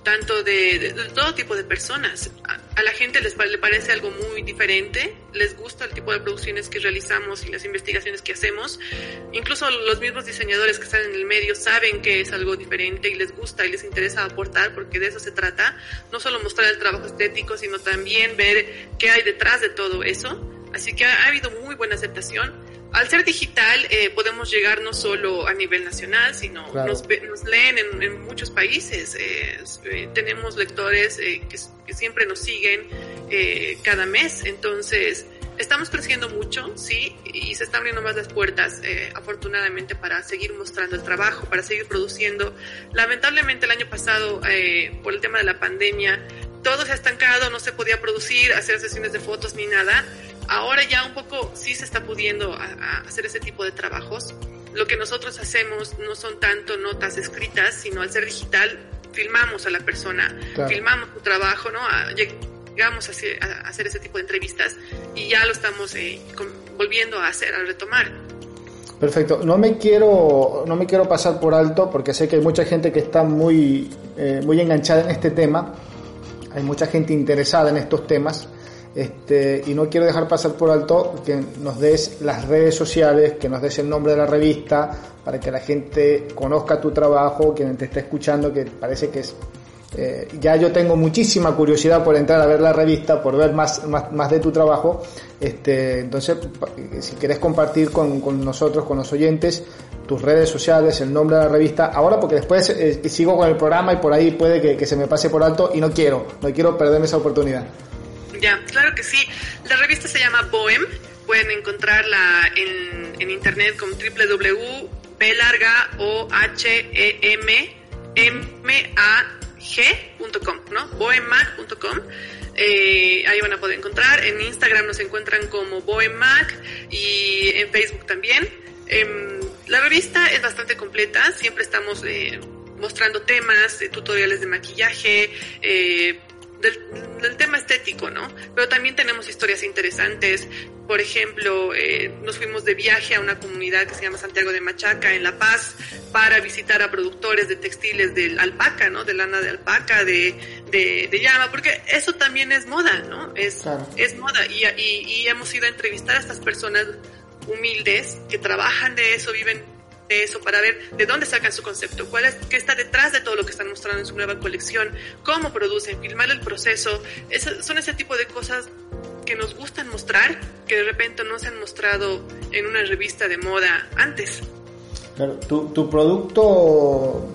tanto de, todo tipo de personas. A, la gente les le parece algo muy diferente, les gusta el tipo de producciones que realizamos y las investigaciones que hacemos. Incluso los mismos diseñadores que están en el medio saben que es algo diferente y les gusta y les interesa aportar porque de eso se trata. No solo mostrar el trabajo estético, sino también ver qué hay detrás de todo eso. Así que ha habido muy buena aceptación al ser digital eh, podemos llegar no solo a nivel nacional, sino nos, leen en, muchos países. Eh, eh, tenemos lectores que, que, siempre nos siguen cada mes. Entonces, estamos creciendo mucho, sí, y se están abriendo más las puertas, afortunadamente, para seguir mostrando el trabajo, para seguir produciendo. Lamentablemente, el año pasado, por el tema de la pandemia, todo se ha estancado, no se podía producir, hacer sesiones de fotos ni nada ahora ya un poco sí se está pudiendo hacer ese tipo de trabajos. Lo que nosotros hacemos no son tanto notas escritas, sino al ser digital, filmamos a la persona, filmamos su trabajo, ¿no? llegamos a hacer, ese tipo de entrevistas y ya lo estamos eh, volviendo a hacer, a retomar. Perfecto. No me quiero, no me quiero pasar por alto porque sé que hay mucha gente que está muy, eh, muy enganchada en este tema. Hay mucha gente interesada en estos temas. Este, y no quiero dejar pasar por alto que nos des las redes sociales, que nos des el nombre de la revista, para que la gente conozca tu trabajo, quien te está escuchando, que parece que es... Eh, ya yo tengo muchísima curiosidad por entrar a ver la revista, por ver más, más, de tu trabajo. Este, entonces, si quieres compartir con, con, nosotros, con los oyentes, tus redes sociales, el nombre de la revista, ahora porque después eh, sigo con el programa y por ahí puede que, que se me pase por alto y no quiero, no quiero perderme esa oportunidad. Ya, claro que sí. La revista se llama Bohem. Pueden encontrarla en, internet como www.b larga o h e m m a g.com, ¿no? bohemmag.com. Eh, ahí van a poder encontrar. En Instagram nos encuentran como Bohemmag y en Facebook también. Em, la revista es bastante completa. Siempre estamos eh, mostrando temas, eh, tutoriales de maquillaje, eh, del, tema estético, ¿no? Pero también tenemos historias interesantes. Por ejemplo, eh, nos fuimos de viaje a una comunidad que se llama Santiago de Machaca, en La Paz, para visitar a productores de textiles de alpaca, ¿no? De lana de alpaca, de, de, llama, porque eso también es moda, ¿no? Es, es moda. Y, y, y hemos ido a entrevistar a estas personas humildes que trabajan de eso, viven eso, para ver de dónde sacan su concepto, cuál es, qué está detrás de todo lo que están mostrando en su nueva colección, cómo producen, filmar el proceso. son ese tipo de cosas que nos gustan mostrar, que de repente no se han mostrado en una revista de moda antes. tu, producto,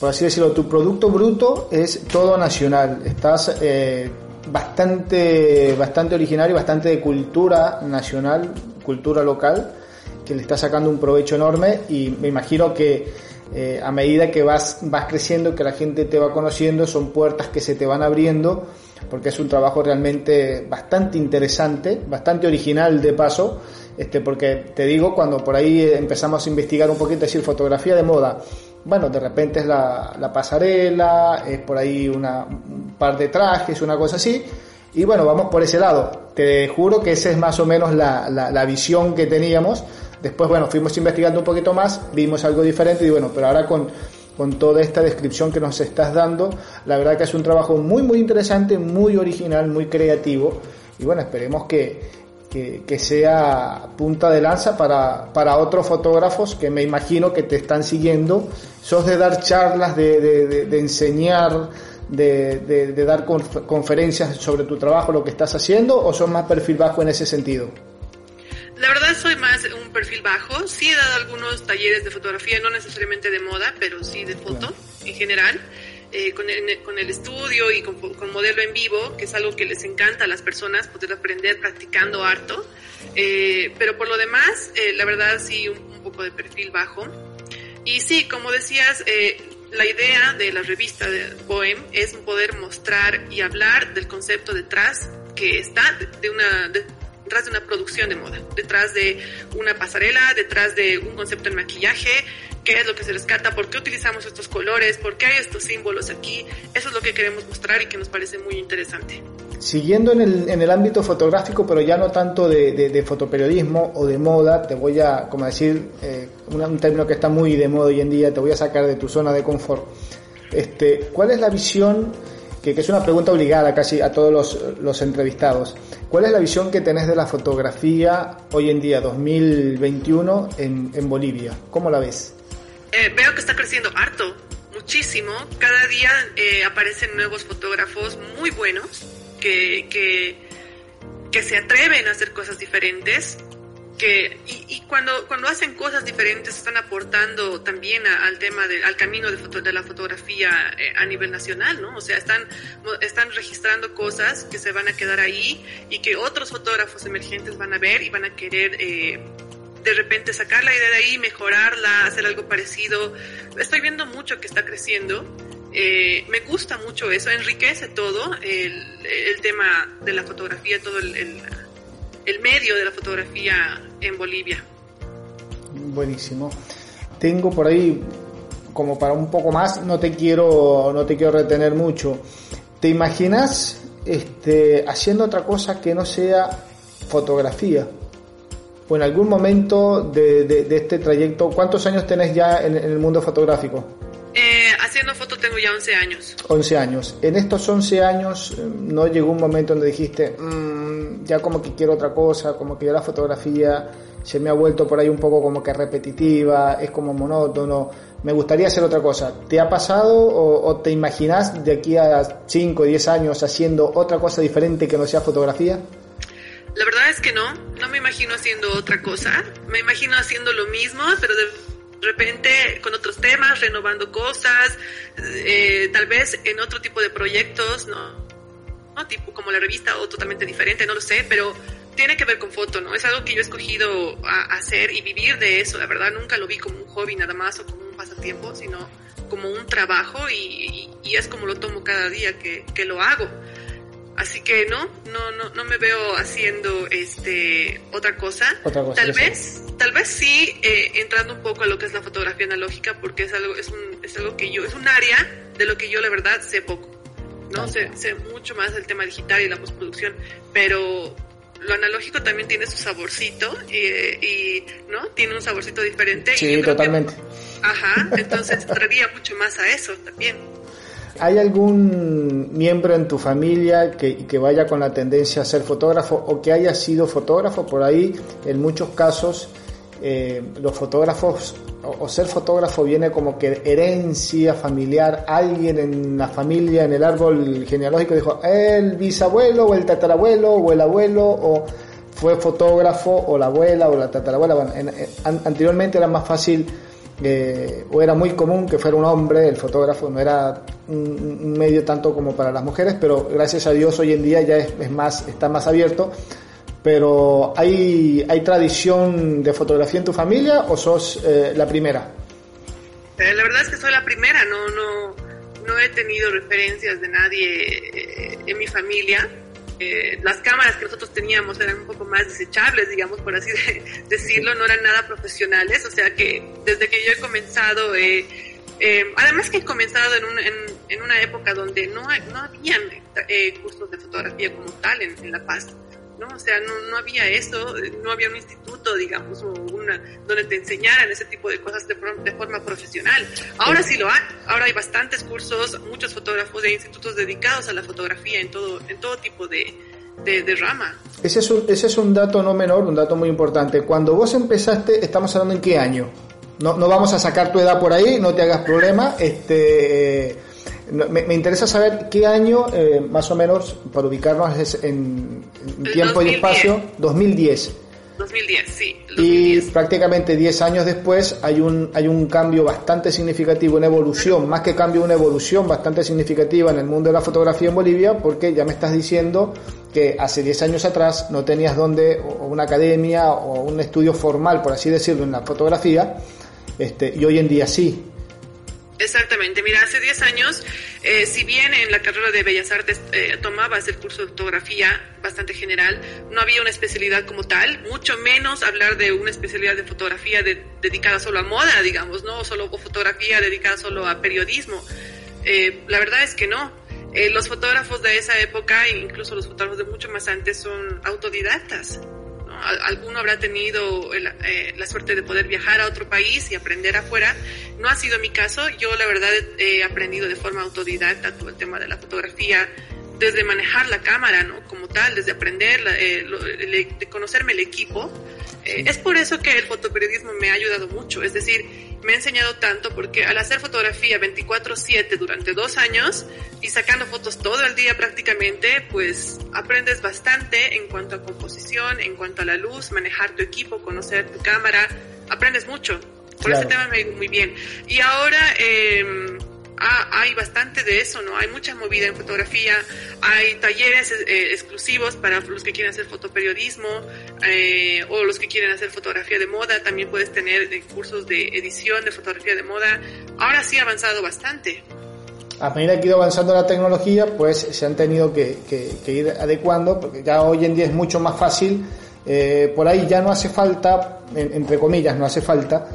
por así decirlo, tu producto bruto es todo nacional. Estás eh, bastante, bastante originario, bastante de cultura nacional, cultura local que le está sacando un provecho enorme y me imagino que eh, a medida que vas, vas creciendo, que la gente te va conociendo, son puertas que se te van abriendo, porque es un trabajo realmente bastante interesante, bastante original de paso, este, porque te digo, cuando por ahí empezamos a investigar un poquito, decir, fotografía de moda, bueno, de repente es la, la pasarela, es por ahí una, un par de trajes, una cosa así, y bueno, vamos por ese lado. Te juro que esa es más o menos la, la visión que teníamos Después, bueno, fuimos investigando un poquito más, vimos algo diferente y bueno, pero ahora con, con toda esta descripción que nos estás dando, la verdad que es un trabajo muy, muy interesante, muy original, muy creativo y bueno, esperemos que, que, sea punta de lanza para, para otros fotógrafos que me imagino que te están siguiendo. ¿Sos de dar charlas, de, de, enseñar, de, dar conferencias sobre tu trabajo, lo que estás haciendo, o sos más perfil bajo en ese sentido? La verdad soy más un perfil bajo. Sí he dado algunos talleres de fotografía, no necesariamente de moda, pero sí de foto en general. Eh, con, el, con, el, estudio y con, con, modelo en vivo, que es algo que les encanta a las personas, poder aprender practicando harto. Eh, pero por lo demás, eh, la verdad sí, un, un, poco de perfil bajo. Y sí, como decías, eh, la idea de la revista de Bohem es poder mostrar y hablar del concepto detrás que está de, una, de, detrás de una producción de moda, detrás de una pasarela, detrás de un concepto en maquillaje, qué es lo que se rescata, por qué utilizamos estos colores, por qué hay estos símbolos aquí. Eso es lo que queremos mostrar y que nos parece muy interesante. Siguiendo en el, en el ámbito fotográfico, pero ya no tanto de, de, fotoperiodismo o de moda, te voy a, como decir, eh, un, término que está muy de moda hoy en día, te voy a sacar de tu zona de confort. Este, ¿Cuál es la visión, que, que es una pregunta obligada casi a todos los, los, entrevistados, cuál es la visión que tenés de la fotografía hoy en día, 2021, en, en Bolivia? ¿Cómo la ves? Eh, veo que está creciendo harto, muchísimo. Cada día eh, aparecen nuevos fotógrafos muy buenos que, que, que, se atreven a hacer cosas diferentes. Que, y, cuando, cuando hacen cosas diferentes están aportando también al tema al camino de, foto, de la fotografía eh, a nivel nacional, ¿no? O sea, están, están registrando cosas que se van a quedar ahí y que otros fotógrafos emergentes van a ver y van a querer eh, de repente sacar la idea de ahí, mejorarla, hacer algo parecido. Estoy viendo mucho que está creciendo. Eh, me gusta mucho eso, enriquece todo el, el tema de la fotografía, todo el, el, medio de la fotografía en Bolivia. Buenísimo. Tengo por ahí como para un poco más, no te quiero, no te quiero retener mucho. ¿Te imaginas este, haciendo otra cosa que no sea fotografía? o en algún momento de, de, este trayecto, ¿cuántos años tenés ya en, el mundo fotográfico? Haciendo foto tengo ya 11 años. 11 años. En estos 11 años, eh, ¿no llegó un momento donde dijiste, mm, ya como que quiero otra cosa, como que ya la fotografía se me ha vuelto por ahí un poco como que repetitiva, es como monótono, me gustaría hacer otra cosa. ¿Te ha pasado o, o te imaginas de aquí a 5 o 10 años haciendo otra cosa diferente que no sea fotografía? La verdad es que no, no me imagino haciendo otra cosa, me imagino haciendo lo mismo, pero de repente con otros temas, renovando cosas, eh, tal vez en otro tipo de proyectos, ¿no? ¿no? Tipo como la revista o totalmente diferente, no lo sé, pero tiene que ver con foto, ¿no? Es algo que yo he escogido a hacer y vivir de eso, la verdad nunca lo vi como un hobby nada más o como un pasatiempo, sino como un trabajo y, y es como lo tomo cada día que, que lo hago. Así que no, no, no, no me veo haciendo este otra cosa. tal vez, tal vez sí eh, entrando un poco a lo que es la fotografía analógica, porque es algo, es un, es algo que yo, es un área de lo que yo la verdad sé poco. No sé, sé mucho más del tema digital y la postproducción, pero lo analógico también tiene su saborcito y, no tiene un saborcito diferente. Sí, totalmente. ajá, entonces traería mucho más a eso también. ¿Hay algún miembro en tu familia que, vaya con la tendencia a ser fotógrafo o que haya sido fotógrafo? Por ahí, en muchos casos, eh, los fotógrafos o, ser fotógrafo viene como que herencia familiar. Alguien en la familia, en el árbol genealógico, dijo el bisabuelo o el tatarabuelo o el abuelo o fue fotógrafo o la abuela o la tatarabuela. Bueno, anteriormente era más fácil eh, o era muy común que fuera un hombre el fotógrafo, no era un, medio tanto como para las mujeres, pero gracias a Dios hoy en día ya es, más, está más abierto. Pero ¿hay, ¿hay tradición de fotografía en tu familia o sos eh, la primera? Eh, la verdad es que soy la primera, no, no, no he tenido referencias de nadie en mi familia eh, las cámaras que nosotros teníamos eran un poco más desechables, digamos, por así decirlo, no eran nada profesionales, o sea que desde que yo he comenzado, eh, eh, además que he comenzado en, un, en, una época donde no, no habían cursos de fotografía como tal en, en La Paz. ¿No? O sea, no, no, había eso, no había un instituto, digamos, o una, donde te enseñaran ese tipo de cosas de, de, forma profesional. Ahora sí lo hay, ahora hay bastantes cursos, muchos fotógrafos de institutos dedicados a la fotografía en todo, en todo tipo de, de, rama. Ese es, un, ese es un dato no menor, un dato muy importante. Cuando vos empezaste, estamos hablando en qué año. No, no vamos a sacar tu edad por ahí, no te hagas problema. Este, me, interesa saber qué año, eh, más o menos, para ubicarnos en, tiempo y espacio, 2010. 2010, sí. Y prácticamente 10 años después hay un, hay un cambio bastante significativo, una evolución, más que cambio, una evolución bastante significativa en el mundo de la fotografía en Bolivia, porque ya me estás diciendo que hace 10 años atrás no tenías donde, o una academia o un estudio formal, por así decirlo, en la fotografía, este, y hoy en día sí. Exactamente, mira, hace 10 años, eh, si bien en la carrera de Bellas Artes eh, tomabas el curso de fotografía bastante general, no había una especialidad como tal, mucho menos hablar de una especialidad de fotografía dedicada solo a moda, digamos, no solo fotografía dedicada solo a periodismo. Eh, la verdad es que no. los fotógrafos de esa época, incluso los fotógrafos de mucho más antes, son autodidactas alguno habrá tenido eh, la suerte de poder viajar a otro país y aprender afuera. No ha sido mi caso. Yo la verdad he aprendido de forma autodidacta todo el tema de la fotografía, desde manejar la cámara, ¿no? Como tal, desde aprender, eh, de conocerme el equipo. Eh, es por eso que el fotoperiodismo me ha ayudado mucho. Es decir, me ha enseñado tanto porque al hacer fotografía 24/7 durante dos años y sacando fotos todo el día prácticamente, pues aprendes bastante en cuanto a composición, en cuanto a la luz, manejar tu equipo, conocer tu cámara, aprendes mucho. Por ese tema me ha ido muy bien. Y ahora... Eh, Ah, hay bastante de eso, ¿no? Hay mucha movida en fotografía, hay talleres eh, exclusivos para los que quieren hacer fotoperiodismo eh, o los que quieren hacer fotografía de moda, también puedes tener eh, cursos de edición de fotografía de moda. Ahora sí ha avanzado bastante. A medida que ha ido avanzando la tecnología, pues se han tenido que, ir adecuando, porque ya hoy en día es mucho más fácil. por ahí ya no hace falta, entre comillas, no hace falta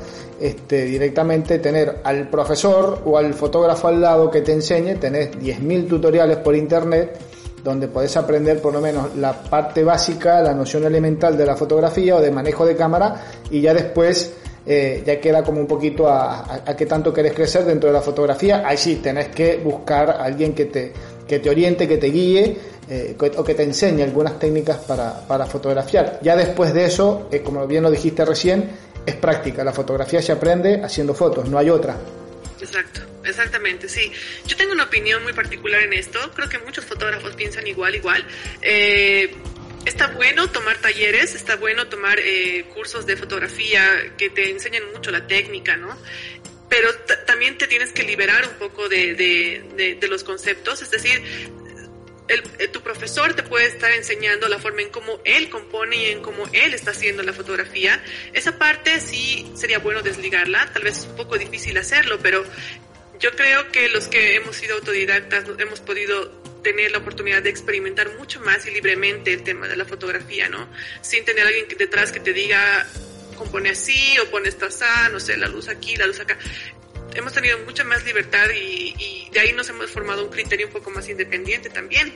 este, directamente tener al profesor o al fotógrafo al lado que te enseñe, tenés 10.000 tutoriales por internet donde podés aprender por lo menos la parte básica, la noción elemental de la fotografía o de manejo de cámara y ya después eh, ya queda como un poquito a, qué tanto querés crecer dentro de la fotografía. Ahí sí, tenés que buscar a alguien que te, que te oriente, que te guíe eh, o que te enseñe algunas técnicas para, para fotografiar. Ya después de eso, eh, como bien lo dijiste recién, es práctica. La fotografía se aprende haciendo fotos, no hay otra. Exacto, exactamente, sí. Yo tengo una opinión muy particular en esto. Creo que muchos fotógrafos piensan igual, igual. Eh, está bueno tomar talleres, está bueno tomar eh, cursos de fotografía que te enseñan mucho la técnica, ¿no? Pero también te tienes que liberar un poco de, de, de los conceptos, es decir, eh, tu profesor te puede estar enseñando la forma en cómo él compone y en cómo él está haciendo la fotografía. Esa parte sí sería bueno desligarla, tal vez es un poco difícil hacerlo, pero yo creo que los que hemos sido autodidactas hemos podido tener la oportunidad de experimentar mucho más y libremente el tema de la fotografía, ¿no? Sin tener alguien detrás que te diga, compone así o pone esto así, no sé, la luz aquí, la luz acá hemos tenido mucha más libertad y, de ahí nos hemos formado un criterio un poco más independiente también.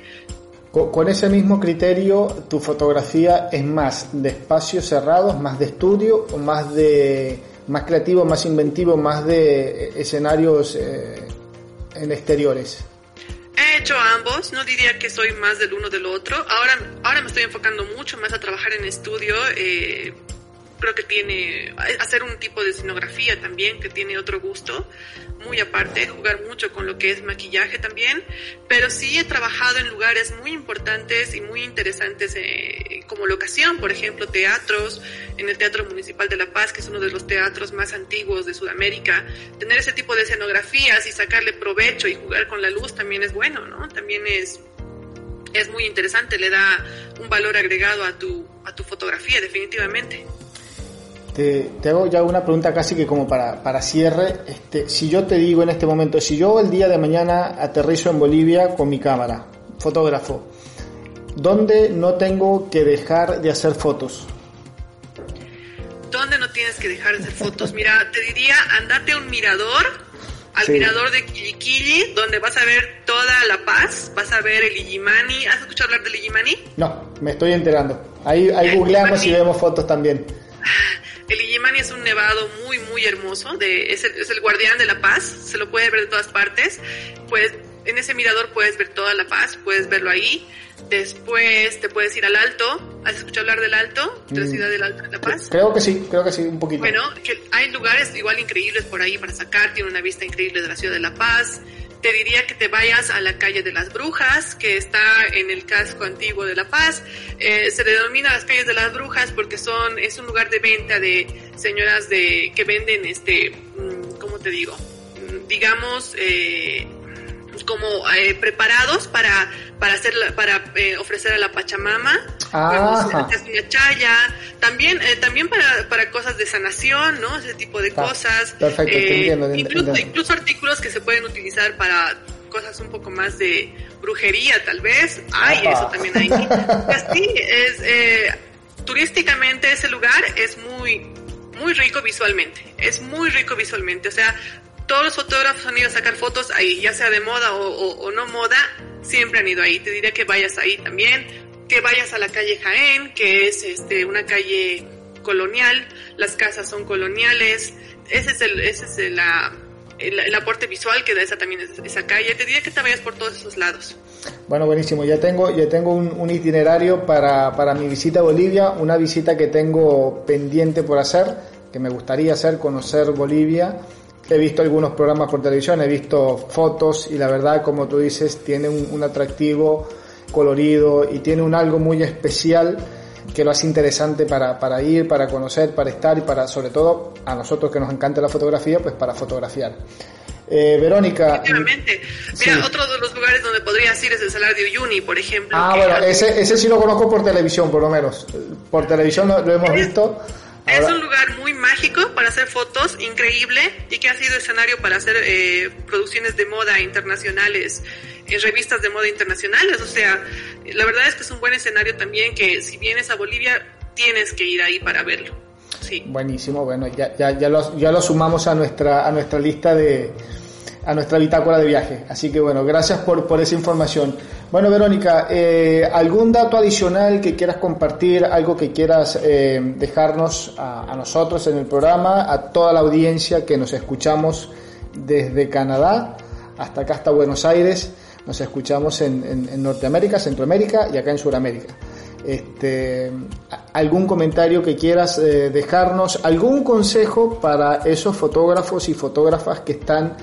Con, ese mismo criterio, ¿tu fotografía es más de espacios cerrados, más de estudio o más de más creativo, más inventivo, más de escenarios eh, en exteriores? He hecho ambos, no diría que soy más del uno del otro. Ahora, ahora me estoy enfocando mucho más a trabajar en estudio. Eh, creo que tiene, hacer un tipo de escenografía también, que tiene otro gusto, muy aparte, jugar mucho con lo que es maquillaje también, pero sí he trabajado en lugares muy importantes y muy interesantes eh, como locación, por ejemplo, teatros, en el Teatro Municipal de La Paz, que es uno de los teatros más antiguos de Sudamérica, tener ese tipo de escenografías y sacarle provecho y jugar con la luz también es bueno, ¿no? También es es muy interesante, le da un valor agregado a tu, a tu fotografía, definitivamente. Te, hago ya una pregunta casi que como para, para cierre. Este, si yo te digo en este momento, si yo el día de mañana aterrizo en Bolivia con mi cámara, fotógrafo, ¿dónde no tengo que dejar de hacer fotos? ¿Dónde no tienes que dejar de hacer fotos? Mira, te diría, andate a un mirador, al mirador de Quiliquili, donde vas a ver toda La Paz, vas a ver el Illimani. ¿Has escuchado hablar del Illimani? No, me estoy enterando. Ahí, ahí googleamos y vemos fotos también. El Illimani es un nevado muy, muy hermoso, de, es, el, es el guardián de la paz, se lo puede ver de todas partes. Pues en ese mirador puedes ver toda la paz, puedes verlo ahí. Después te puedes ir al Alto. ¿Has escuchado hablar del Alto? De la mm. ciudad del Alto de La Paz. Creo que sí, creo que sí, un poquito. Bueno, hay lugares igual increíbles por ahí para sacar. Tiene una vista increíble de la ciudad de La Paz te diría que te vayas a la calle de las Brujas, que está en el casco antiguo de La Paz. Eh, se denomina las calles de las Brujas porque son es un lugar de venta de señoras de que venden este, mm, ¿cómo te digo? Mm, digamos eh, como eh, preparados para para hacer para ofrecer a la Pachamama una chaya, también, eh, también para, para cosas de sanación, ¿no? Ese tipo de cosas. Perfecto, eh, incluso, incluso artículos que se pueden utilizar para cosas un poco más de brujería, tal vez. Ay, eso también hay. Así es, eh, turísticamente ese lugar es muy, muy rico visualmente. Es muy rico visualmente. O sea, todos los fotógrafos han ido a sacar fotos ahí, ya sea de moda o, no moda, siempre han ido ahí. Te diría que vayas ahí también, que vayas a la calle Jaén, que es este, una calle colonial, las casas son coloniales. Ese es el, ese es la, el, aporte visual que da esa también esa calle. Te diría que te vayas por todos esos lados. Bueno, buenísimo. Ya tengo, ya tengo un, itinerario para, para, mi visita a Bolivia, una visita que tengo pendiente por hacer, que me gustaría hacer, conocer Bolivia. He visto algunos programas por televisión, he visto fotos y la verdad, como tú dices, tiene un, un atractivo colorido y tiene un algo muy especial que lo hace interesante para, para, ir, para conocer, para estar y para, sobre todo, a nosotros que nos encanta la fotografía, pues para fotografiar. Eh, Verónica. Efectivamente. Mira, otro de los lugares donde podrías ir es el Salar de Uyuni, por ejemplo. Ah, bueno, ese, ese sí lo conozco por televisión, por lo menos. Por televisión lo, hemos visto. Es un lugar muy mágico para hacer fotos, increíble, y que ha sido escenario para hacer eh, producciones de moda internacionales, en revistas de moda internacionales. O sea, la verdad es que es un buen escenario también que si vienes a Bolivia tienes que ir ahí para verlo. Sí. Buenísimo, bueno, ya, ya, ya, lo, ya lo sumamos a nuestra, a nuestra lista de, a nuestra bitácora de viaje. Así que bueno, gracias por, por esa información. Bueno, Verónica, eh, ¿algún dato adicional que quieras compartir, algo que quieras eh, dejarnos a, nosotros en el programa, a toda la audiencia que nos escuchamos desde Canadá hasta acá, hasta Buenos Aires? Nos escuchamos en, Norteamérica, Centroamérica y acá en Sudamérica. Este, algún comentario que quieras eh, dejarnos, algún consejo para esos fotógrafos y fotógrafas que están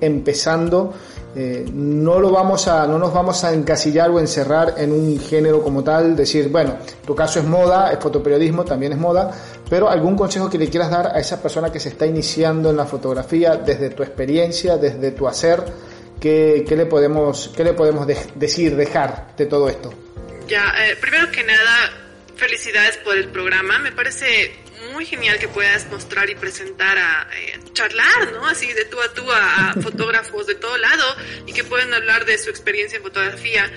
empezando. Eh, no lo vamos a, no nos vamos a encasillar o encerrar en un género como tal, decir, bueno, tu caso es moda, es fotoperiodismo, también es moda, pero algún consejo que le quieras dar a esa persona que se está iniciando en la fotografía desde tu experiencia, desde tu hacer ¿Qué, le podemos, qué le podemos decir, dejar de todo esto? Ya, eh, primero que nada, felicidades por el programa. Me parece muy genial que puedas mostrar y presentar a eh, charlar, ¿no? Así de tú a tú a, fotógrafos de todo lado y que puedan hablar de su experiencia en fotografía.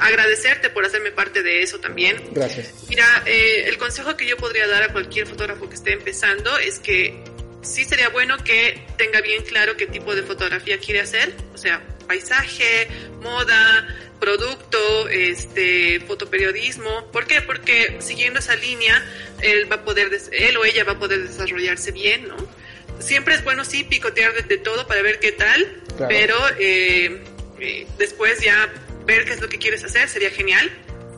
agradecerte por hacerme parte de eso también. Gracias. Mira, eh, el consejo que yo podría dar a cualquier fotógrafo que esté empezando es que sí sería bueno que tenga bien claro qué tipo de fotografía quiere hacer, o sea, paisaje, moda, producto, este, fotoperiodismo. ¿Por qué? Porque siguiendo esa línea, él va a poder, él o ella va a poder desarrollarse bien, ¿no? Siempre es bueno sí picotear de, todo para ver qué tal, pero eh, eh, después ya ver qué es lo que quieres hacer sería genial.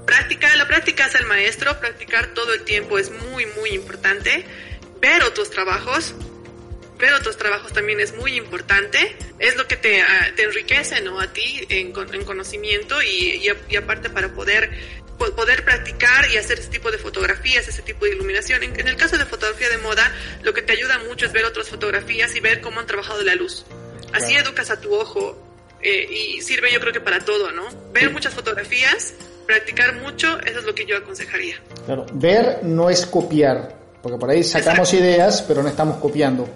Práctica, la práctica es el maestro, practicar todo el tiempo es muy, muy importante. Ver otros trabajos, ver otros trabajos también es muy importante. Es lo que te, ah, te enriquece ¿no? a ti en, en conocimiento y, y, aparte para poder, poder practicar y hacer ese tipo de fotografías, ese tipo de iluminación. En, el caso de fotografía de moda, lo que te ayuda mucho es ver otras fotografías y ver cómo han trabajado la luz. Así educas a tu ojo eh, y sirve yo creo que para todo, ¿no? Ver muchas fotografías, practicar mucho, eso es lo que yo aconsejaría. Claro, ver no es copiar, porque por ahí sacamos ideas, pero no estamos copiando.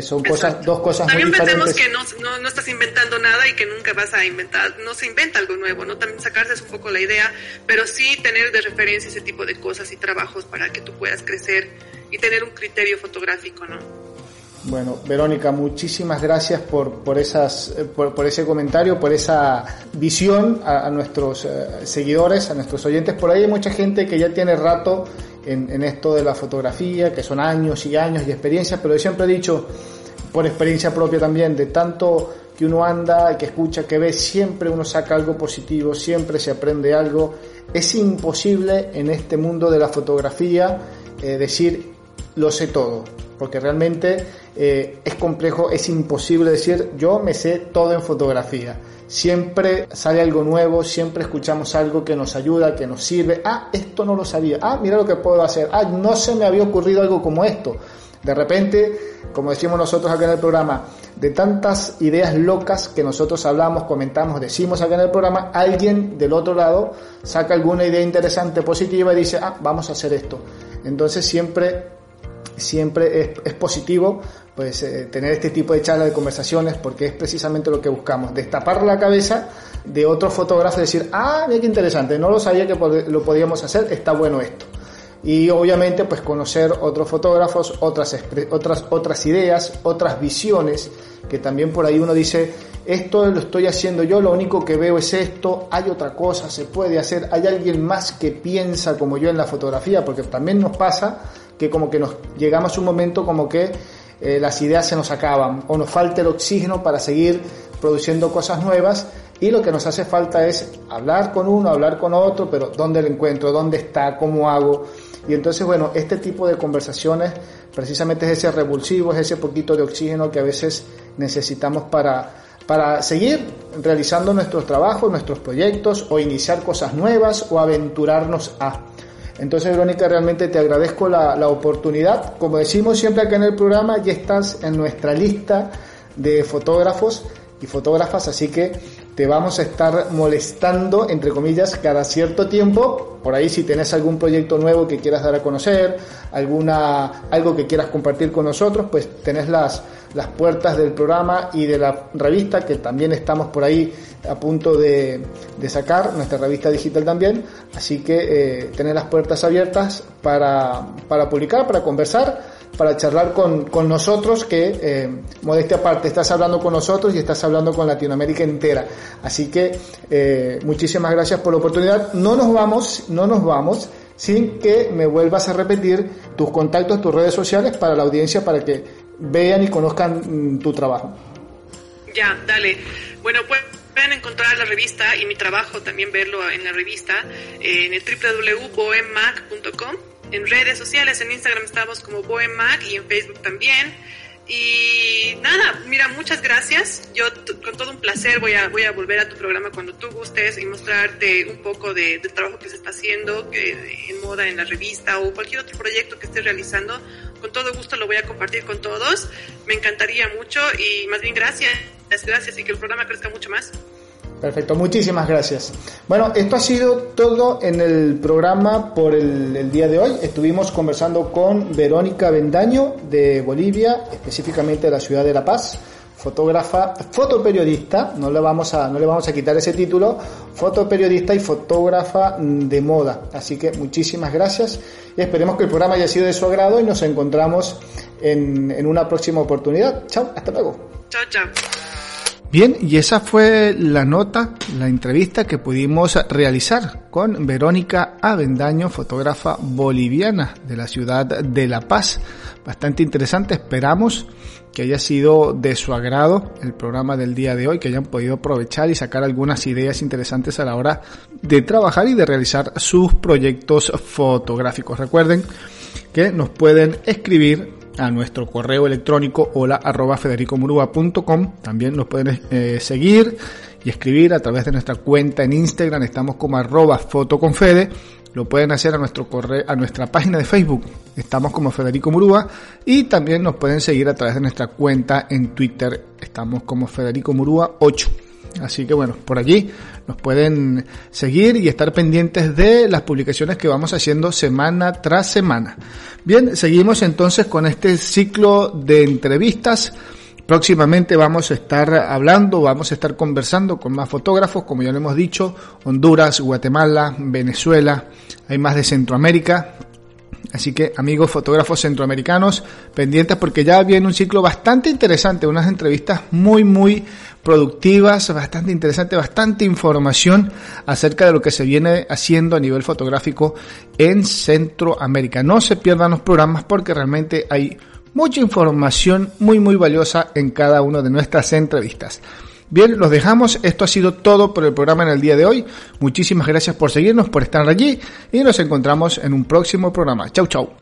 Son cosas, dos cosas También muy diferentes. que no, no, estás inventando nada y que nunca vas a inventar, no se inventa algo nuevo, ¿no? También sacarse es un poco la idea, pero sí tener de referencia ese tipo de cosas y trabajos para que tú puedas crecer y tener un criterio fotográfico, ¿no? Bueno, Verónica, muchísimas gracias por, por, esas, eh, por, ese comentario, por esa visión a, nuestros eh, seguidores, a nuestros oyentes. Por ahí hay mucha gente que ya tiene rato en, esto de la fotografía, que son años y años y experiencias, pero siempre he dicho, por experiencia propia también, de tanto que uno anda, que escucha, que ve, siempre uno saca algo positivo, siempre se aprende algo. Es imposible en este mundo de la fotografía eh, decir lo sé todo, porque realmente eh, es complejo, es imposible decir yo me sé todo en fotografía siempre sale algo nuevo, siempre escuchamos algo que nos ayuda, que nos sirve. Ah, esto no lo sabía. Ah, mira lo que puedo hacer. Ah, no se me había ocurrido algo como esto. De repente, como decimos nosotros acá en el programa, de tantas ideas locas que nosotros hablamos, comentamos, decimos acá en el programa, alguien del otro lado saca alguna idea interesante, positiva y dice, ah, vamos a hacer esto. Entonces siempre, siempre es, positivo pues eh, tener este tipo de charlas, de conversaciones, porque es precisamente lo que buscamos, destapar la cabeza de otro fotógrafo y decir, ah, mira qué interesante, no lo sabía que lo podíamos hacer, está bueno esto y obviamente pues conocer otros fotógrafos, otras, otras, otras ideas, otras visiones, que también por ahí uno dice, esto lo estoy haciendo yo, lo único que veo es esto, hay otra cosa, se puede hacer, hay alguien más que piensa como yo en la fotografía, porque también nos pasa que como que nos llegamos a un momento como que eh, las ideas se nos acaban o nos falta el oxígeno para seguir produciendo cosas nuevas y lo que nos hace falta es hablar con uno, hablar con otro, pero ¿dónde lo encuentro? ¿Dónde está? ¿Cómo hago? Y entonces, bueno, este tipo de conversaciones precisamente es ese revulsivo, es ese poquito de oxígeno que a veces necesitamos para, para seguir realizando nuestros trabajos, nuestros proyectos o iniciar cosas nuevas o aventurarnos a. Entonces, Verónica, realmente te agradezco la, la oportunidad. Como decimos siempre acá en el programa, ya estás en nuestra lista de fotógrafos y fotógrafas, así que te vamos a estar molestando, entre comillas, cada cierto tiempo. Por ahí si tenés algún proyecto nuevo que quieras dar a conocer, alguna, algo que quieras compartir con nosotros, pues tenés las, las puertas del programa y de la revista, que también estamos por ahí a punto de, de sacar, nuestra revista digital también. Así que eh, tenés las puertas abiertas para, para publicar, para conversar para charlar con, con nosotros, que eh, modestia aparte, estás hablando con nosotros y estás hablando con Latinoamérica entera. Así que eh, muchísimas gracias por la oportunidad. No nos vamos, no nos vamos sin que me vuelvas a repetir tus contactos, tus redes sociales para la audiencia, para que vean y conozcan mm, tu trabajo. Ya, dale. Bueno, pueden encontrar la revista y mi trabajo, también verlo en la revista, en el www.boemac.com en redes sociales, en Instagram estamos como Boemac y en Facebook también. Y nada, mira, muchas gracias. Yo con todo un placer voy a, voy a volver a tu programa cuando tú gustes y mostrarte un poco de, del trabajo que se está haciendo que, en moda en la revista o cualquier otro proyecto que estés realizando. Con todo gusto lo voy a compartir con todos. Me encantaría mucho y más bien gracias, gracias y que el programa crezca mucho más. Perfecto, muchísimas gracias. Bueno, esto ha sido todo en el programa por el, día de hoy. Estuvimos conversando con Verónica Bendaño de Bolivia, específicamente de la ciudad de La Paz, fotógrafa, fotoperiodista, no le vamos a, no le vamos a quitar ese título, fotoperiodista y fotógrafa de moda. Así que muchísimas gracias y esperemos que el programa haya sido de su agrado y nos encontramos en, en una próxima oportunidad. Chao, hasta luego. Chao, chao. Bien, y esa fue la nota, la entrevista que pudimos realizar con Verónica Avendaño, fotógrafa boliviana de la ciudad de La Paz. Bastante interesante, esperamos que haya sido de su agrado el programa del día de hoy, que hayan podido aprovechar y sacar algunas ideas interesantes a la hora de trabajar y de realizar sus proyectos fotográficos. Recuerden que nos pueden escribir a nuestro correo electrónico hola arroba. También nos pueden eh, seguir y escribir a través de nuestra cuenta en Instagram. Estamos como arroba fotoconfede. Lo pueden hacer a nuestro correo, a nuestra página de Facebook. Estamos como Federico Murúa. Y también nos pueden seguir a través de nuestra cuenta en Twitter. Estamos como Federico Murúa 8. Así que bueno, por allí nos pueden seguir y estar pendientes de las publicaciones que vamos haciendo semana tras semana. Bien, seguimos entonces con este ciclo de entrevistas. Próximamente vamos a estar hablando, vamos a estar conversando con más fotógrafos, como ya lo hemos dicho, Honduras, Guatemala, Venezuela, hay más de Centroamérica, Así que amigos fotógrafos centroamericanos, pendientes porque ya viene un ciclo bastante interesante, unas entrevistas muy, muy productivas, bastante interesante, bastante información acerca de lo que se viene haciendo a nivel fotográfico en Centroamérica. No se pierdan los programas porque realmente hay mucha información muy, muy valiosa en cada una de nuestras entrevistas. Bien, los dejamos. Esto ha sido todo por el programa en el día de hoy. Muchísimas gracias por seguirnos, por estar allí y nos encontramos en un próximo programa. Chau, chau.